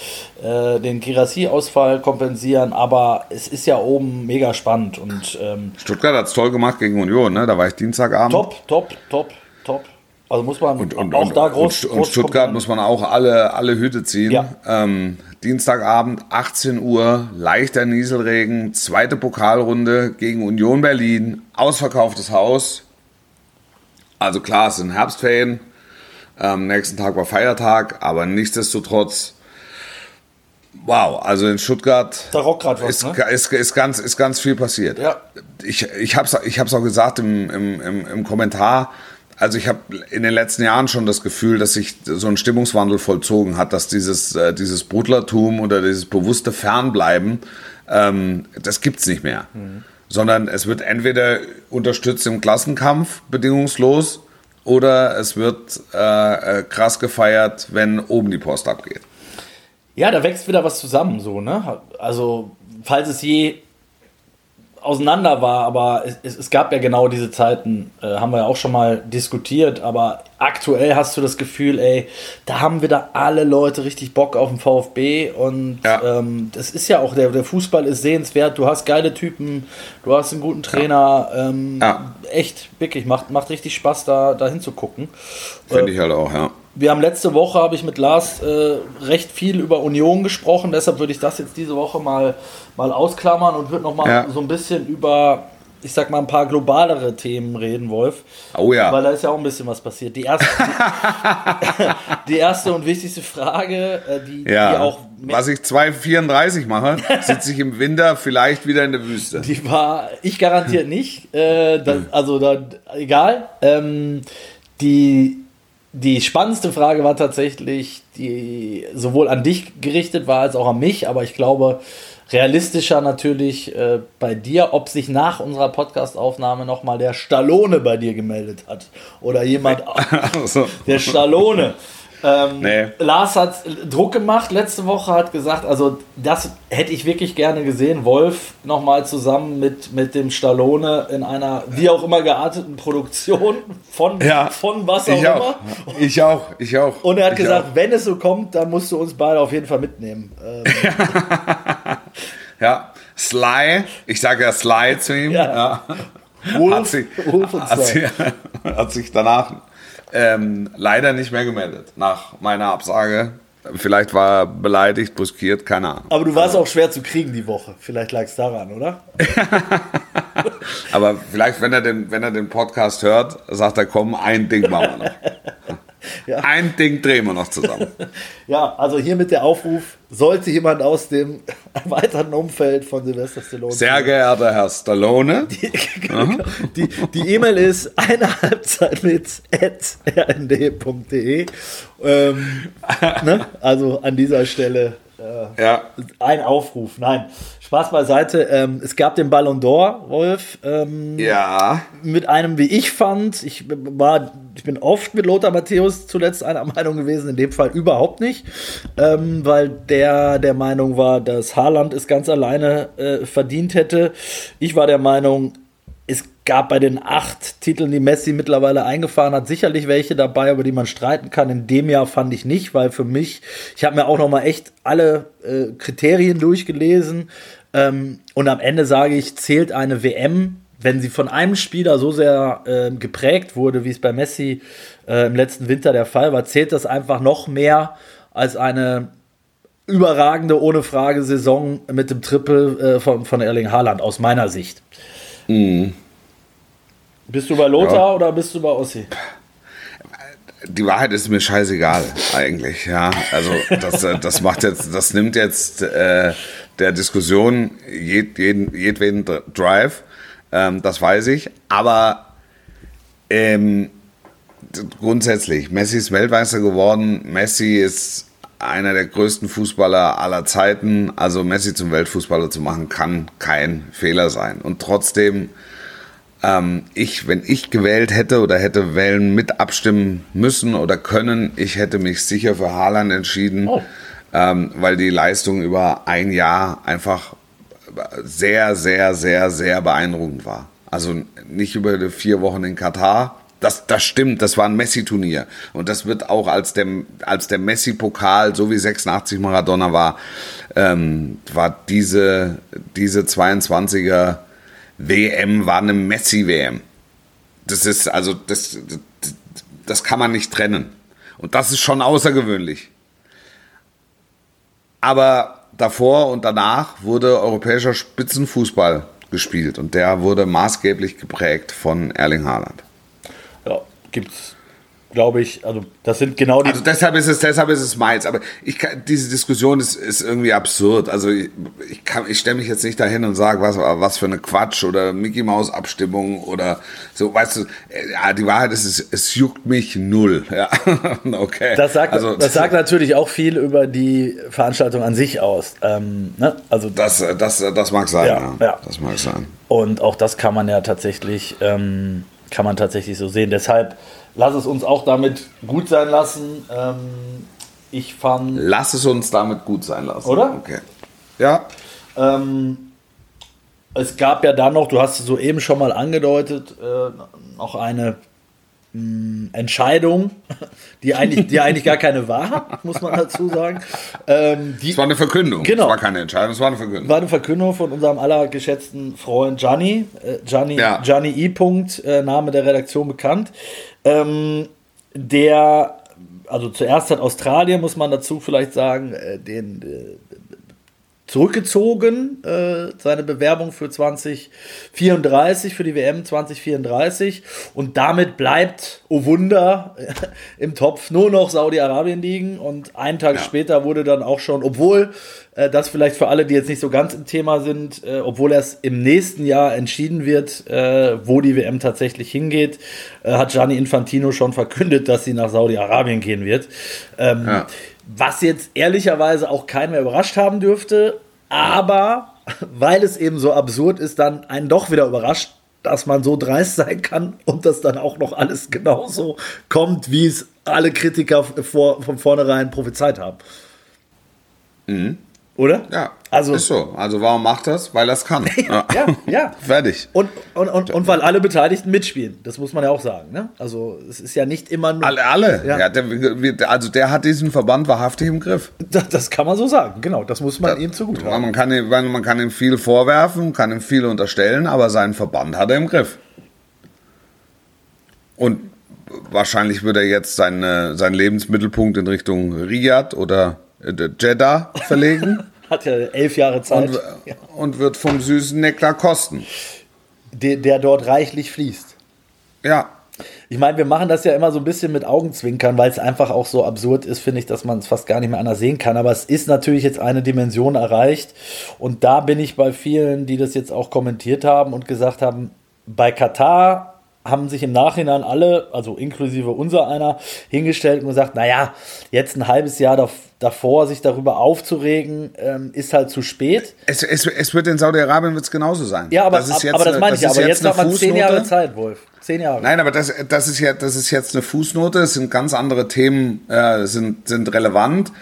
äh, den Girassi-Ausfall kompensieren. Aber es ist ja oben mega spannend. Und, ähm, Stuttgart hat es toll gemacht gegen Union, ne? Da war ich Dienstagabend. Top, top, top, top. Also muss man und, und, auch da groß. Und, und Stuttgart muss man auch alle, alle Hüte ziehen. Ja. Ähm, Dienstagabend, 18 Uhr, leichter Nieselregen, zweite Pokalrunde gegen Union Berlin, ausverkauftes Haus. Also klar, es sind Herbstferien. Ähm, nächsten Tag war Feiertag, aber nichtsdestotrotz, wow, also in Stuttgart da was, ist, ne? ist, ist, ganz, ist ganz viel passiert. Ja. Ich, ich habe es ich auch gesagt im, im, im, im Kommentar, also ich habe in den letzten Jahren schon das Gefühl, dass sich so ein Stimmungswandel vollzogen hat, dass dieses, äh, dieses Brudlertum oder dieses bewusste Fernbleiben, ähm, das gibt's nicht mehr. Mhm. Sondern es wird entweder unterstützt im Klassenkampf, bedingungslos, oder es wird äh, äh, krass gefeiert, wenn oben die Post abgeht. Ja, da wächst wieder was zusammen, so, ne? Also, falls es je auseinander war, aber es, es, gab ja genau diese Zeiten, äh, haben wir ja auch schon mal diskutiert, aber aktuell hast du das Gefühl, ey, da haben wieder alle Leute richtig Bock auf den VfB und ja. ähm, das ist ja auch, der, der Fußball ist sehenswert, du hast geile Typen, du hast einen guten Trainer, ja. Ähm, ja. echt, wirklich, macht, macht richtig Spaß da, da hinzugucken. Finde äh, ich halt auch, ja wir haben letzte Woche, habe ich mit Lars äh, recht viel über Union gesprochen, deshalb würde ich das jetzt diese Woche mal, mal ausklammern und würde nochmal ja. so ein bisschen über, ich sag mal, ein paar globalere Themen reden, Wolf. Oh ja. Weil da ist ja auch ein bisschen was passiert. Die erste, (laughs) die, (laughs) die erste und wichtigste Frage, äh, die, ja. die auch was ich 2,34 mache, sitze ich im Winter vielleicht wieder in der Wüste. Die war, ich garantiert nicht. Äh, das, also da, egal. Ähm, die, die spannendste Frage war tatsächlich, die sowohl an dich gerichtet war als auch an mich, aber ich glaube, realistischer natürlich äh, bei dir, ob sich nach unserer Podcast-Aufnahme nochmal der Stallone bei dir gemeldet hat. Oder jemand, (laughs) der Stallone. Ähm, nee. Lars hat Druck gemacht letzte Woche, hat gesagt, also das hätte ich wirklich gerne gesehen. Wolf nochmal zusammen mit, mit dem Stallone in einer wie auch immer gearteten Produktion von, ja, von was auch, ich auch immer. Ich auch, ich auch. Und er hat gesagt, auch. wenn es so kommt, dann musst du uns beide auf jeden Fall mitnehmen. Ähm. (laughs) ja, Sly, ich sage ja Sly zu ihm. Ja. ja. Wolf, hat, sich, Wolf hat, sich, hat sich danach ähm, leider nicht mehr gemeldet nach meiner Absage. Vielleicht war er beleidigt, buskiert, keine Ahnung. Aber du warst also. auch schwer zu kriegen die Woche. Vielleicht lag es daran, oder? (laughs) Aber vielleicht, wenn er, den, wenn er den Podcast hört, sagt er, komm, ein Ding machen wir noch. (laughs) Ja. Ein Ding drehen wir noch zusammen. (laughs) ja, also hier mit der Aufruf, sollte jemand aus dem (laughs) erweiterten Umfeld von Sylvester Stallone. Sehr geehrter Herr Stallone. (laughs) Die, die E-Mail ist eine Halbzeit mit rnd.de. Ähm, ne? Also an dieser Stelle äh, ja. ein Aufruf. Nein, Spaß beiseite. Ähm, es gab den Ballon d'Or, Wolf. Ähm, ja. Mit einem, wie ich fand, ich war, ich bin oft mit Lothar Matthäus zuletzt einer (laughs) Meinung gewesen, in dem Fall überhaupt nicht, ähm, weil der der Meinung war, dass Haaland es ganz alleine äh, verdient hätte. Ich war der Meinung, es gab bei den acht Titeln, die Messi mittlerweile eingefahren hat, sicherlich welche dabei, über die man streiten kann. In dem Jahr fand ich nicht, weil für mich, ich habe mir auch noch mal echt alle äh, Kriterien durchgelesen ähm, und am Ende sage ich, zählt eine WM, wenn sie von einem Spieler so sehr äh, geprägt wurde, wie es bei Messi äh, im letzten Winter der Fall war, zählt das einfach noch mehr als eine überragende, ohne Frage Saison mit dem Triple äh, von, von Erling Haaland aus meiner Sicht. Mhm. Bist du bei Lothar ja. oder bist du bei Ossi? Die Wahrheit ist mir scheißegal, eigentlich, ja. Also, das, äh, das macht jetzt, das nimmt jetzt äh, der Diskussion jed, jeden, jedweden Drive, ähm, das weiß ich. Aber ähm, grundsätzlich, Messi ist Weltmeister geworden. Messi ist einer der größten Fußballer aller Zeiten. Also Messi zum Weltfußballer zu machen, kann kein Fehler sein. Und trotzdem, ähm, ich, wenn ich gewählt hätte oder hätte wählen mit abstimmen müssen oder können, ich hätte mich sicher für Haaland entschieden, oh. ähm, weil die Leistung über ein Jahr einfach sehr, sehr, sehr, sehr beeindruckend war. Also nicht über die vier Wochen in Katar, das, das stimmt, das war ein Messi-Turnier. Und das wird auch als der, als der Messi-Pokal, so wie 86 Maradona war, ähm, war diese, diese 22er WM war eine Messi-WM. Das ist, also, das, das, das kann man nicht trennen. Und das ist schon außergewöhnlich. Aber davor und danach wurde europäischer Spitzenfußball gespielt. Und der wurde maßgeblich geprägt von Erling Haaland. Gibt es, glaube ich, also das sind genau die. Also deshalb ist es, deshalb ist es meins. Aber ich kann, diese Diskussion ist, ist irgendwie absurd. Also ich, ich, ich stelle mich jetzt nicht dahin und sage, was, was für eine Quatsch oder Mickey Maus Abstimmung oder so, weißt du, ja, die Wahrheit ist, es, es juckt mich null. (laughs) Ja, okay. Das sagt, also, das sagt natürlich auch viel über die Veranstaltung an sich aus. Ähm, ne? also, das, das, das mag sein, ja, ja. ja. Das mag sein. Und auch das kann man ja tatsächlich. Ähm, kann man tatsächlich so sehen. Deshalb lass es uns auch damit gut sein lassen. Ähm, ich fand. Lass es uns damit gut sein lassen. Oder? Okay. Ja. Ähm, es gab ja dann noch, du hast es soeben schon mal angedeutet, äh, noch eine Entscheidung, die eigentlich, die eigentlich gar keine war, muss man dazu sagen. Ähm, die, es war eine Verkündung. Genau. Es war keine Entscheidung, es war eine Verkündung. War eine Verkündung von unserem allergeschätzten Freund Gianni. Äh, Gianni, ja. Gianni I. Punkt, äh, Name der Redaktion bekannt. Ähm, der, also zuerst hat Australien, muss man dazu vielleicht sagen, äh, den, äh, zurückgezogen, äh, seine Bewerbung für 2034, für die WM 2034. Und damit bleibt, oh Wunder, (laughs) im Topf nur noch Saudi-Arabien liegen. Und einen Tag ja. später wurde dann auch schon, obwohl das vielleicht für alle, die jetzt nicht so ganz im Thema sind, äh, obwohl erst im nächsten Jahr entschieden wird, äh, wo die WM tatsächlich hingeht, äh, hat Gianni Infantino schon verkündet, dass sie nach Saudi-Arabien gehen wird. Ähm, ja. Was jetzt ehrlicherweise auch keinen mehr überrascht haben dürfte, aber (laughs) weil es eben so absurd ist, dann einen doch wieder überrascht, dass man so dreist sein kann und dass dann auch noch alles genauso kommt, wie es alle Kritiker vor, von vornherein prophezeit haben. Mhm. Oder? Ja. Also, ist so. Also warum macht das? Weil er es kann. (laughs) ja, ja. (laughs) Fertig. Und, und, und, und, weil alle Beteiligten mitspielen. Das muss man ja auch sagen. Ne? Also es ist ja nicht immer nur. Alle, alle. Ja. ja der, also der hat diesen Verband wahrhaftig im Griff. (laughs) Das, das kann man so sagen, genau. Das muss man da, ihm zugute haben. Man kann, ihm, man kann ihm viel vorwerfen, kann ihm viel unterstellen, aber seinen Verband hat er im Griff. Und wahrscheinlich wird er jetzt seine, seinen Lebensmittelpunkt in Richtung Riyadh oder Jeddah verlegen. (laughs) Hat ja elf Jahre Zeit. Und, und wird vom süßen Nektar kosten. Der, der dort reichlich fließt. Ja. Ich meine, wir machen das ja immer so ein bisschen mit Augenzwinkern, weil es einfach auch so absurd ist, finde ich, dass man es fast gar nicht mehr anders sehen kann. Aber es ist natürlich jetzt eine Dimension erreicht. Und da bin ich bei vielen, die das jetzt auch kommentiert haben und gesagt haben, bei Katar haben sich im Nachhinein alle, also inklusive unser einer, hingestellt und gesagt, naja, jetzt ein halbes Jahr davor sich darüber aufzuregen, ähm, ist halt zu spät. Es, es, es wird in Saudi-Arabien wird es genauso sein. Ja, aber das, ist jetzt aber das meine ich ja. Aber jetzt, jetzt hat man zehn Jahre Zeit, Wolf. Zehn Jahre. Nein, aber das, das, ist, ja, das ist jetzt eine Fußnote. Es sind ganz andere Themen, äh, sind, sind relevant.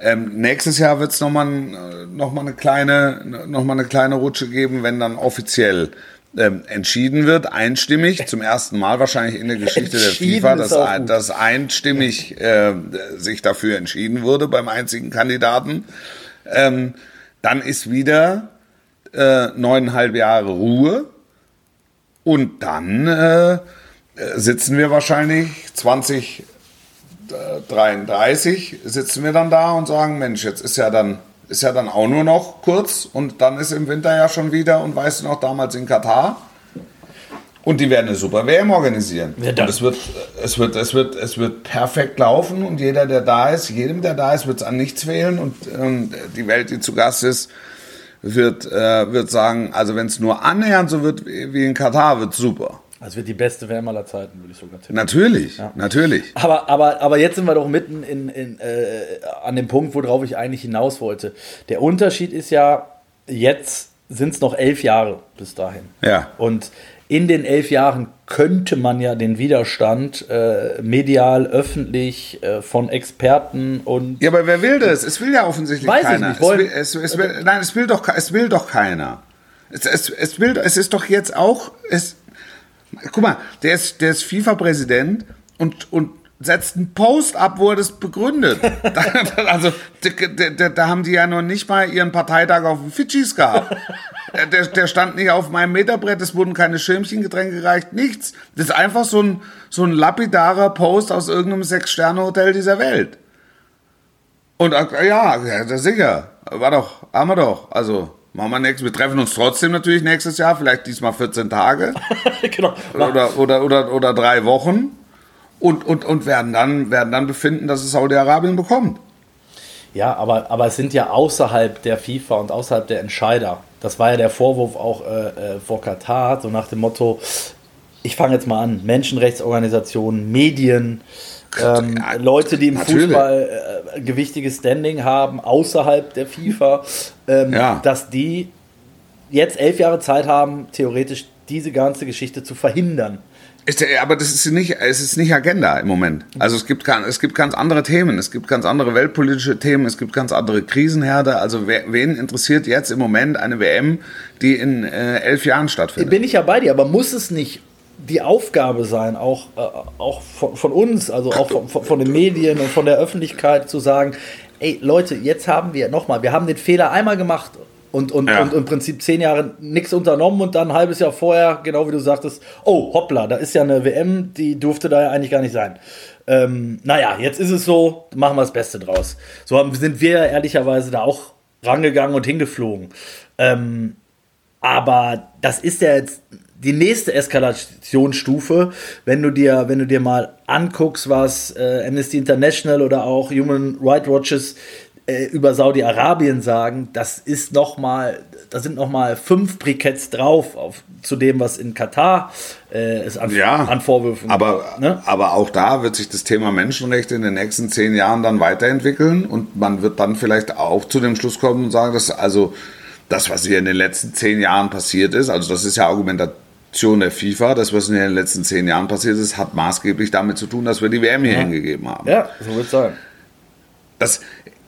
Ähm, nächstes Jahr wird es nochmal noch mal eine, kleine, noch mal eine kleine Rutsche geben, wenn dann offiziell ähm, entschieden wird, einstimmig, zum ersten Mal wahrscheinlich in der Geschichte der FIFA, dass, ein, dass einstimmig äh, sich dafür entschieden wurde beim einzigen Kandidaten. Ähm, dann ist wieder äh, neuneinhalb Jahre Ruhe. Und dann äh, sitzen wir wahrscheinlich 2033 sitzen wir dann da und sagen, Mensch, jetzt ist ja dann ist ja dann auch nur noch kurz und dann ist im Winter ja schon wieder und weißt du noch damals in Katar. Und die werden eine super WM organisieren. Ja, und es wird, es, wird, es, wird, es wird perfekt laufen und jeder, der da ist, jedem, der da ist, wird es an nichts fehlen. Und ähm, die Welt, die zu Gast ist, wird, äh, wird sagen, also wenn es nur annähernd so wird wie in Katar, wird super. Also wird die beste WM aller Zeiten, würde ich sogar tippen. Natürlich, ja. natürlich. Aber, aber, aber jetzt sind wir doch mitten in, in, äh, an dem Punkt, worauf ich eigentlich hinaus wollte. Der Unterschied ist ja, jetzt sind es noch elf Jahre bis dahin. Ja. Und in den elf Jahren könnte man ja den Widerstand äh, medial, öffentlich, äh, von Experten und. Ja, aber wer will das? Es will ja offensichtlich Weiß keiner. Ich nicht. Es will, es, es will, nein, es will doch, es will doch keiner. Es, es, es, will, es ist doch jetzt auch. Es, Guck mal, der ist, der ist FIFA-Präsident und, und setzt einen Post ab, wo er das begründet. (laughs) also, da, haben die ja noch nicht mal ihren Parteitag auf den Fidschis gehabt. Der, der stand nicht auf meinem Meterbrett, es wurden keine Schirmchengetränke gereicht, nichts. Das ist einfach so ein, so ein lapidarer Post aus irgendeinem Sechs-Sterne-Hotel dieser Welt. Und äh, ja, ja, sicher, war doch, haben wir doch. Also, Machen wir nächstes. Wir treffen uns trotzdem natürlich nächstes Jahr, vielleicht diesmal 14 Tage. (laughs) genau. Oder, oder, oder, oder drei Wochen. Und, und, und werden, dann, werden dann befinden, dass es Saudi-Arabien bekommt. Ja, aber, aber es sind ja außerhalb der FIFA und außerhalb der Entscheider. Das war ja der Vorwurf auch äh, äh vor Katar, so nach dem Motto, ich fange jetzt mal an, Menschenrechtsorganisationen, Medien, ähm, ja, Leute, die im natürlich. Fußball äh, gewichtiges Standing haben, außerhalb der FIFA, ähm, ja. dass die jetzt elf Jahre Zeit haben, theoretisch diese ganze Geschichte zu verhindern. Ist, aber das ist nicht, es ist nicht Agenda im Moment. Also es gibt, es gibt ganz andere Themen, es gibt ganz andere weltpolitische Themen, es gibt ganz andere Krisenherde. Also wen interessiert jetzt im Moment eine WM, die in äh, elf Jahren stattfindet? Bin ich ja bei dir, aber muss es nicht die Aufgabe sein, auch, äh, auch von, von, uns, also auch von, von, den Medien und von der Öffentlichkeit zu sagen, ey Leute, jetzt haben wir nochmal, wir haben den Fehler einmal gemacht und, und, ja. und im Prinzip zehn Jahre nichts unternommen und dann ein halbes Jahr vorher, genau wie du sagtest, oh hoppla, da ist ja eine WM, die durfte da ja eigentlich gar nicht sein. Ähm, naja, jetzt ist es so, machen wir das Beste draus. So sind wir ehrlicherweise da auch rangegangen und hingeflogen. Ähm, aber das ist ja jetzt die nächste Eskalationsstufe, wenn du dir, wenn du dir mal anguckst, was äh, Amnesty International oder auch Human Rights Watches äh, über Saudi-Arabien sagen, das ist noch mal, da sind noch mal fünf Briketts drauf auf, zu dem, was in Katar äh, es an, ja, an Vorwürfen aber, ne? aber auch da wird sich das Thema Menschenrechte in den nächsten zehn Jahren dann weiterentwickeln und man wird dann vielleicht auch zu dem Schluss kommen und sagen, dass also das, was hier in den letzten zehn Jahren passiert ist, also das ist ja Argumentation der FIFA, das, was in den letzten zehn Jahren passiert ist, hat maßgeblich damit zu tun, dass wir die WM hier ja. hingegeben haben. Ja, so wird es sein. Das,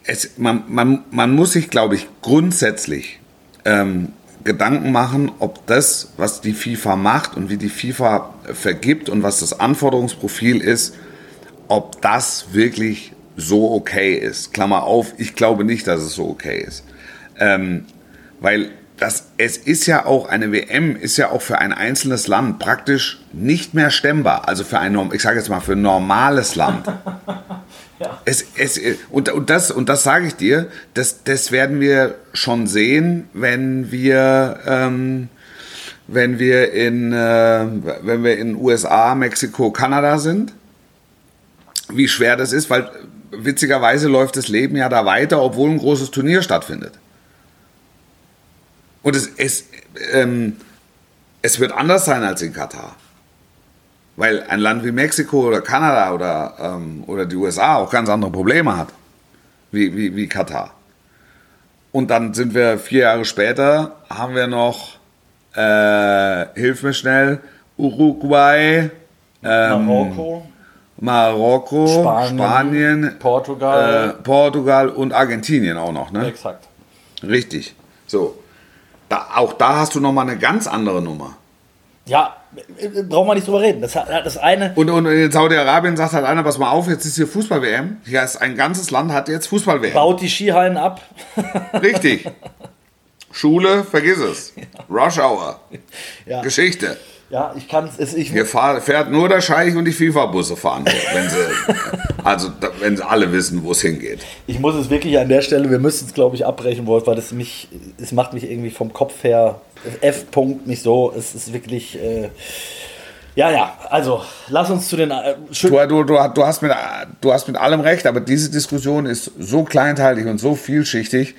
es, man, man, man muss sich, glaube ich, grundsätzlich ähm, Gedanken machen, ob das, was die FIFA macht und wie die FIFA vergibt und was das Anforderungsprofil ist, ob das wirklich so okay ist. Klammer auf, ich glaube nicht, dass es so okay ist. Ähm, weil das, es ist ja auch, eine WM ist ja auch für ein einzelnes Land praktisch nicht mehr stemmbar. Also für ein, ich sage jetzt mal, für ein normales Land. (laughs) ja. es, es, und, und das, und das sage ich dir, das, das werden wir schon sehen, wenn wir, ähm, wenn wir in, äh, wenn wir in USA, Mexiko, Kanada sind. Wie schwer das ist, weil witzigerweise läuft das Leben ja da weiter, obwohl ein großes Turnier stattfindet. Und es, es, ähm, es wird anders sein als in Katar. Weil ein Land wie Mexiko oder Kanada oder, ähm, oder die USA auch ganz andere Probleme hat, wie, wie, wie Katar. Und dann sind wir vier Jahre später, haben wir noch, äh, hilf mir schnell, Uruguay, ähm, Marokko, Marokko Spanien, Spanien Portugal, äh, Portugal und Argentinien auch noch, ne? Exakt. Richtig. So. Da, auch da hast du nochmal eine ganz andere Nummer. Ja, brauchen wir nicht drüber reden. Das, das eine. Und, und in Saudi-Arabien sagt halt einer, pass mal auf, jetzt ist hier Fußball-WM. Hier ist ein ganzes Land hat jetzt Fußball-WM. Baut die Skihallen ab. (laughs) Richtig. Schule, vergiss es. Rush Hour. Ja. Geschichte. Ja, ich kann es. Hier fahr, fährt nur der Scheich und die FIFA-Busse fahren, wenn sie, (laughs) also wenn sie alle wissen, wo es hingeht. Ich muss es wirklich an der Stelle, wir müssen es glaube ich abbrechen, Wolf, weil das mich, es macht mich irgendwie vom Kopf her, F-Punkt mich so, es ist wirklich. Äh, ja, ja, also lass uns zu den. Äh, du, du, du, du, hast mit, du hast mit allem recht, aber diese Diskussion ist so kleinteilig und so vielschichtig,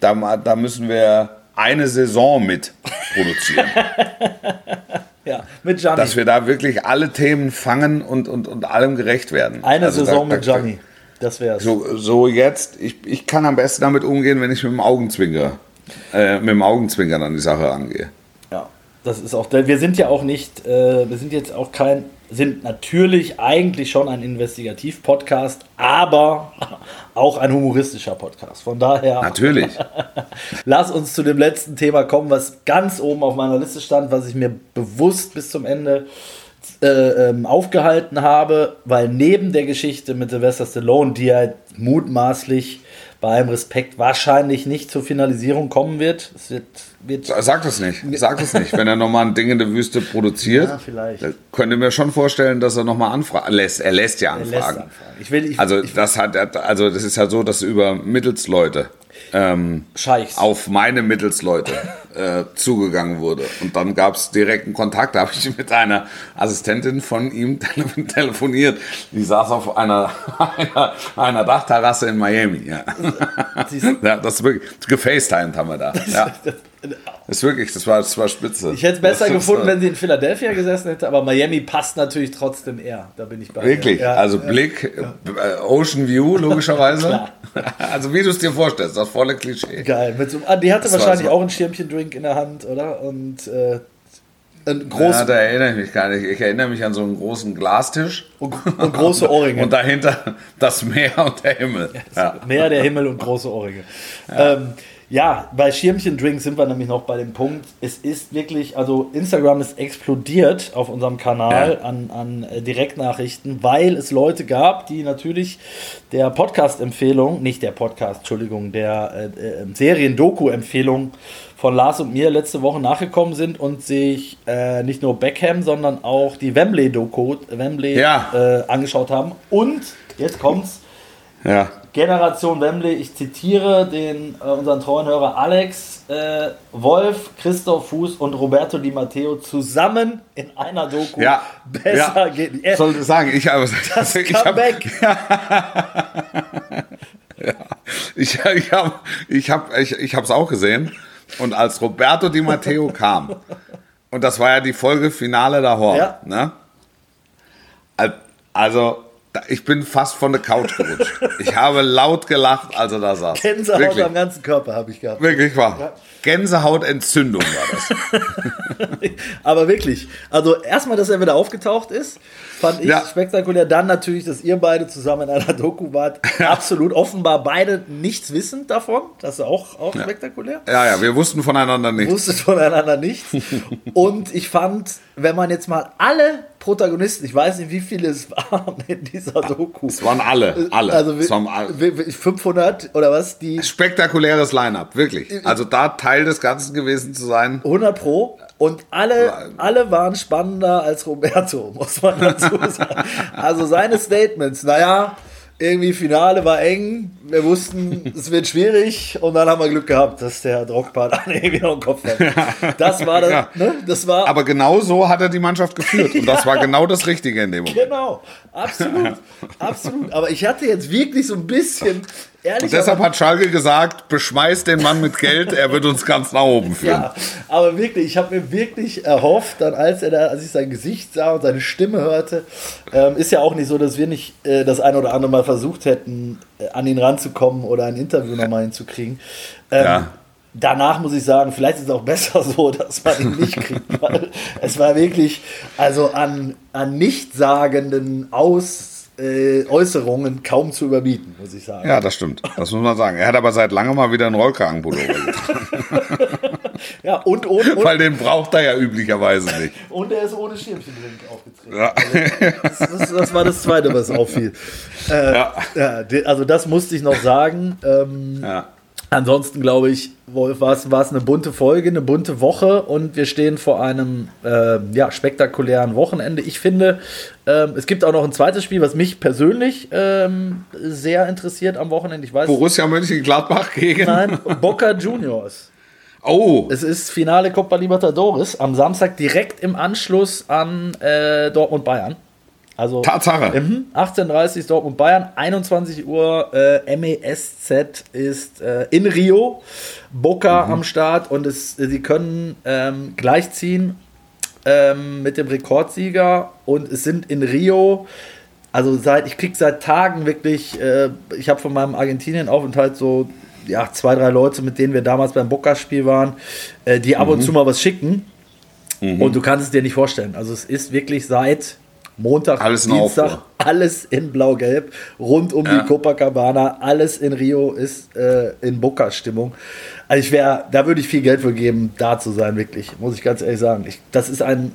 da, da müssen wir eine Saison mit produzieren. (laughs) Ja, mit Gianni. Dass wir da wirklich alle Themen fangen und, und, und allem gerecht werden. Eine also Saison da, mit Gianni. Das wäre so, so jetzt, ich, ich kann am besten damit umgehen, wenn ich mit dem Augenzwinker, äh, mit dem Augenzwinkern an die Sache angehe. Ja, das ist auch, wir sind ja auch nicht, äh, wir sind jetzt auch kein sind natürlich eigentlich schon ein Investigativ-Podcast, aber auch ein humoristischer Podcast. Von daher. Natürlich. (laughs) lass uns zu dem letzten Thema kommen, was ganz oben auf meiner Liste stand, was ich mir bewusst bis zum Ende äh, ähm, aufgehalten habe, weil neben der Geschichte mit Sylvester Stallone, die ja mutmaßlich bei allem Respekt wahrscheinlich nicht zur Finalisierung kommen wird. Es wird, wird Sag das nicht. Sag das nicht. Wenn er nochmal ein Ding in der Wüste produziert, ja, vielleicht. könnte mir schon vorstellen, dass er nochmal anfragen lässt. Er lässt ja anfragen. Lässt anfragen. Ich will, ich, also, ich, das hat, also das ist ja so, dass über Mittelsleute ähm, auf meine Mittelsleute äh, zugegangen wurde. Und dann gab es direkten Kontakt. Da habe ich mit einer Assistentin von ihm telefoniert. Die saß auf einer, (laughs) einer, einer Dachterrasse in Miami. Ja. (laughs) ja das ist wirklich, gefacetimed haben wir da. Ja. Das ist wirklich, das war, das war spitze. Ich hätte es besser gefunden, wenn sie in Philadelphia gesessen hätte, aber Miami passt natürlich trotzdem eher. Da bin ich bei. Wirklich? Ja, also Blick, ja. Äh, Ocean View, logischerweise. (laughs) also wie du es dir vorstellst, das volle Klischee. Geil. Mit so, ah, die hatte das wahrscheinlich so. auch ein Schirmchen-Drink in der Hand, oder? Und äh, ein groß. Ja, da erinnere ich mich gar nicht. Ich erinnere mich an so einen großen Glastisch. Und, und große Ohrringe. (laughs) und dahinter das Meer und der Himmel. Ja, Meer, der Himmel und große Ohrringe. Ja. Ähm, ja, bei Schirmchen-Drinks sind wir nämlich noch bei dem Punkt, es ist wirklich, also Instagram ist explodiert auf unserem Kanal ja. an, an äh, Direktnachrichten, weil es Leute gab, die natürlich der Podcast-Empfehlung, nicht der Podcast, Entschuldigung, der äh, äh, Serien-Doku-Empfehlung von Lars und mir letzte Woche nachgekommen sind und sich äh, nicht nur Beckham, sondern auch die Wembley-Doku Wembley, ja. äh, angeschaut haben. Und, jetzt kommt's, ja Generation Wembley, ich zitiere den äh, unseren treuen Hörer Alex, äh, Wolf, Christoph Fuß und Roberto Di Matteo zusammen in einer Doku. Ja, besser ja. geht nicht. Ich sollte sagen, ich habe (laughs) das ich Comeback. (laughs) ja, ich, ich habe ich hab, ich, ich es auch gesehen und als Roberto Di Matteo kam und das war ja die Folge Finale da Horn, Ja. ne? Also ich bin fast von der Couch gerutscht. Ich habe laut gelacht, als er da saß. Gänsehaut Wirklich. am ganzen Körper habe ich gehabt. Wirklich wahr. Gänsehautentzündung war das. (laughs) Aber wirklich, also erstmal, dass er wieder aufgetaucht ist, fand ich Ja. spektakulär. Dann natürlich, dass ihr beide zusammen in einer Doku wart. (laughs) Absolut offenbar beide nichts wissend davon. Das ist auch, auch spektakulär. Ja, ja, wir wussten voneinander nichts. Wusstet voneinander nichts. (laughs) Und ich fand, wenn man jetzt mal alle Protagonisten, ich weiß nicht, wie viele es waren in dieser Doku. Es waren alle, alle. Also es waren alle. wi- wi- 500 oder was, die Spektakuläres Line-Up, wirklich. Also da Teil des Ganzen gewesen zu sein. 100 Pro. Und alle, alle waren spannender als Roberto, (laughs) muss man dazu sagen. Also seine Statements, naja, irgendwie Finale war eng, wir wussten, es wird schwierig und dann haben wir Glück gehabt, dass der Drogba dann (laughs) irgendwie noch im Kopf hat. Das war das, Ja. ne? Das war Aber genau so hat er die Mannschaft geführt. Und das (laughs) war genau das Richtige in dem Moment. genau, absolut, absolut. Aber ich hatte jetzt wirklich so ein bisschen, ehrlich Und deshalb hat Schalke gesagt, beschmeißt den Mann mit Geld, er wird uns ganz nach oben (laughs) führen. Ja, aber wirklich, ich habe mir wirklich erhofft, dann als er da, als ich sein Gesicht sah und seine Stimme hörte, ähm, ist ja auch nicht so, dass wir nicht äh, das ein oder andere Mal versucht hätten, äh, an ihn ranzukommen oder ein Interview nochmal hinzukriegen. Ähm, Ja. Danach muss ich sagen, vielleicht ist es auch besser so, (laughs) dass man ihn nicht kriegt, weil es war wirklich, also an, an nichtssagenden Aus, äh, Äußerungen kaum zu überbieten, muss ich sagen. Ja, das stimmt. Das muss man sagen. Er hat aber seit langem mal wieder einen Rollkragenpullover getragen. (laughs) Ja, und, und, und, Weil den braucht er ja üblicherweise nicht. und er ist ohne Schirmchendrink aufgetreten. Ja. Das, das, das war das Zweite, was auffiel. Äh, Ja. ja, also das musste ich noch sagen. Ähm, Ja. Ansonsten glaube ich, Wolf, war es eine bunte Folge, eine bunte Woche und wir stehen vor einem ähm, ja, spektakulären Wochenende. Ich finde, ähm, es gibt auch noch ein zweites Spiel, was mich persönlich ähm, sehr interessiert am Wochenende. Ich weiß, Borussia Mönchengladbach gegen. nein, Boca Juniors. Oh, Es ist Finale Copa Libertadores am Samstag direkt im Anschluss an äh, Dortmund Bayern. Also Tatsache. Mhm, 18.30 Dortmund Bayern, 21 Uhr äh, MESZ ist äh, in Rio, Boca am Start und es, sie können ähm, gleichziehen ähm, mit dem Rekordsieger und es sind in Rio, also seit ich krieg seit Tagen wirklich, äh, ich habe von meinem Argentinien-Aufenthalt so ja, zwei, drei Leute, mit denen wir damals beim Boca-Spiel waren, äh, die ab und zu mal was schicken. Und du kannst es dir nicht vorstellen. Also es ist wirklich seit Montag, Alles in Dienstag, Aufruhr. alles in Blau-Gelb, rund um Ja. die Copacabana, alles in Rio ist äh, in Boca-Stimmung. Also ich wäre, da würde ich viel Geld für geben, da zu sein, wirklich, muss ich ganz ehrlich sagen. Ich, das ist ein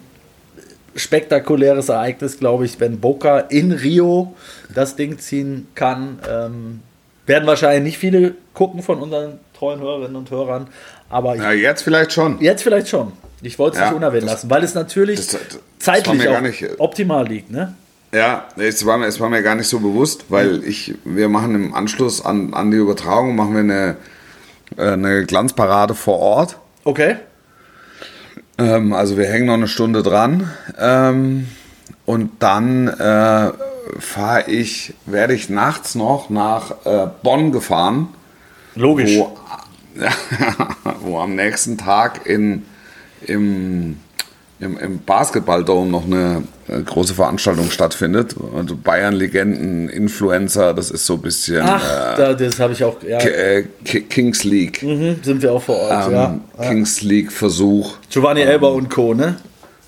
spektakuläres Ereignis, glaube ich, wenn Boca in Rio das Ding ziehen kann. Ähm, werden wahrscheinlich nicht viele gucken von unseren treuen Hörerinnen und Hörern, aber ich, ja, jetzt vielleicht schon. jetzt vielleicht schon. Ich wollte es Ja, nicht unerwähnt das- lassen, weil es natürlich das- das zeitlich nicht- optimal liegt. Ne? Ja, es war, mir- es war mir gar nicht so bewusst, weil ich, wir machen im Anschluss an, an die Übertragung, machen wir eine, äh, eine Glanzparade vor Ort. Okay. Ähm, also wir hängen noch eine Stunde dran. Ähm, und dann äh, fahre ich, werde ich nachts noch nach äh, Bonn gefahren, Logisch. wo, (laughs) wo am nächsten Tag in, im, im, im Basketballdome noch eine äh, große Veranstaltung stattfindet. Also Bayern-Legenden, Influencer, das ist so ein bisschen Ach, da, das habe ich auch. Ja, äh, Kings League. mhm, sind wir auch vor Ort. Ähm, ja. Kings League Versuch. Giovanni Elber und Co. Ne?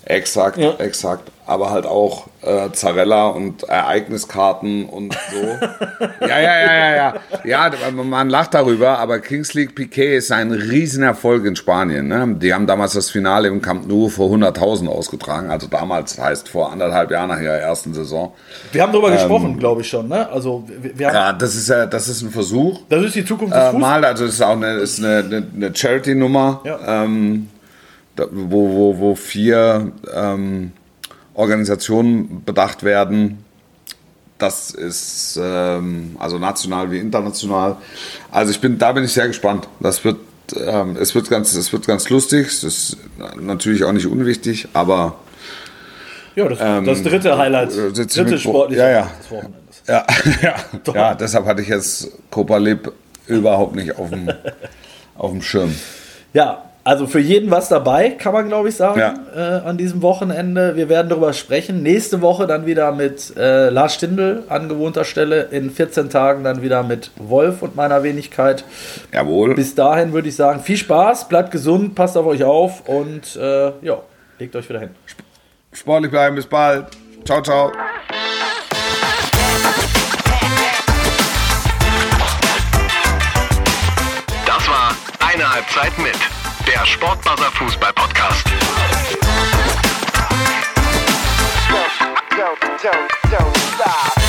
Exakt, Ja. exakt. Aber halt auch äh, Zarella und Ereigniskarten und so. (laughs) ja, ja, ja, ja, ja. Ja, man lacht darüber, aber Kings League Piquet ist ein Riesenerfolg in Spanien. Ne? Die haben damals das Finale im Camp Nou vor 100.000 ausgetragen. Also damals heißt vor anderthalb Jahren nach ihrer ersten Saison. Wir haben darüber gesprochen, glaube ich schon. Ne? Also wir, wir Ähm, Ja, das ist ja, das ist ein Versuch. das ist die Zukunft des Äh, Fußballs. mal, also es ist auch eine, ist eine, eine, Charity-Nummer, Ja. ähm, wo, wo, wo vier ähm, Organisationen bedacht werden. das ist ähm, also national wie international. Also ich bin, da bin ich sehr gespannt. Das wird, ähm, es wird ganz, es wird ganz lustig. Es ist natürlich auch nicht unwichtig, aber ja, das, ähm, das dritte Highlight, äh, dritte sportliche ja, ja. Ja, (laughs) ja, ja, deshalb hatte ich jetzt Copa Lib überhaupt nicht auf dem, (laughs) auf dem Schirm. Ja, also für jeden was dabei, kann man glaube ich sagen, ja. äh, an diesem Wochenende. Wir werden darüber sprechen. Nächste Woche dann wieder mit äh, Lars Stindl an gewohnter Stelle. In 14 Tagen dann wieder mit Wolf und meiner Wenigkeit. Jawohl. Bis dahin würde ich sagen, viel Spaß, bleibt gesund, passt auf euch auf und äh, ja, legt euch wieder hin. Sportlich bleiben, bis bald. Ciao, ciao. Das war eine Halbzeit mit der Sportbuzzer Fußball Podcast. Don't, don't, don't.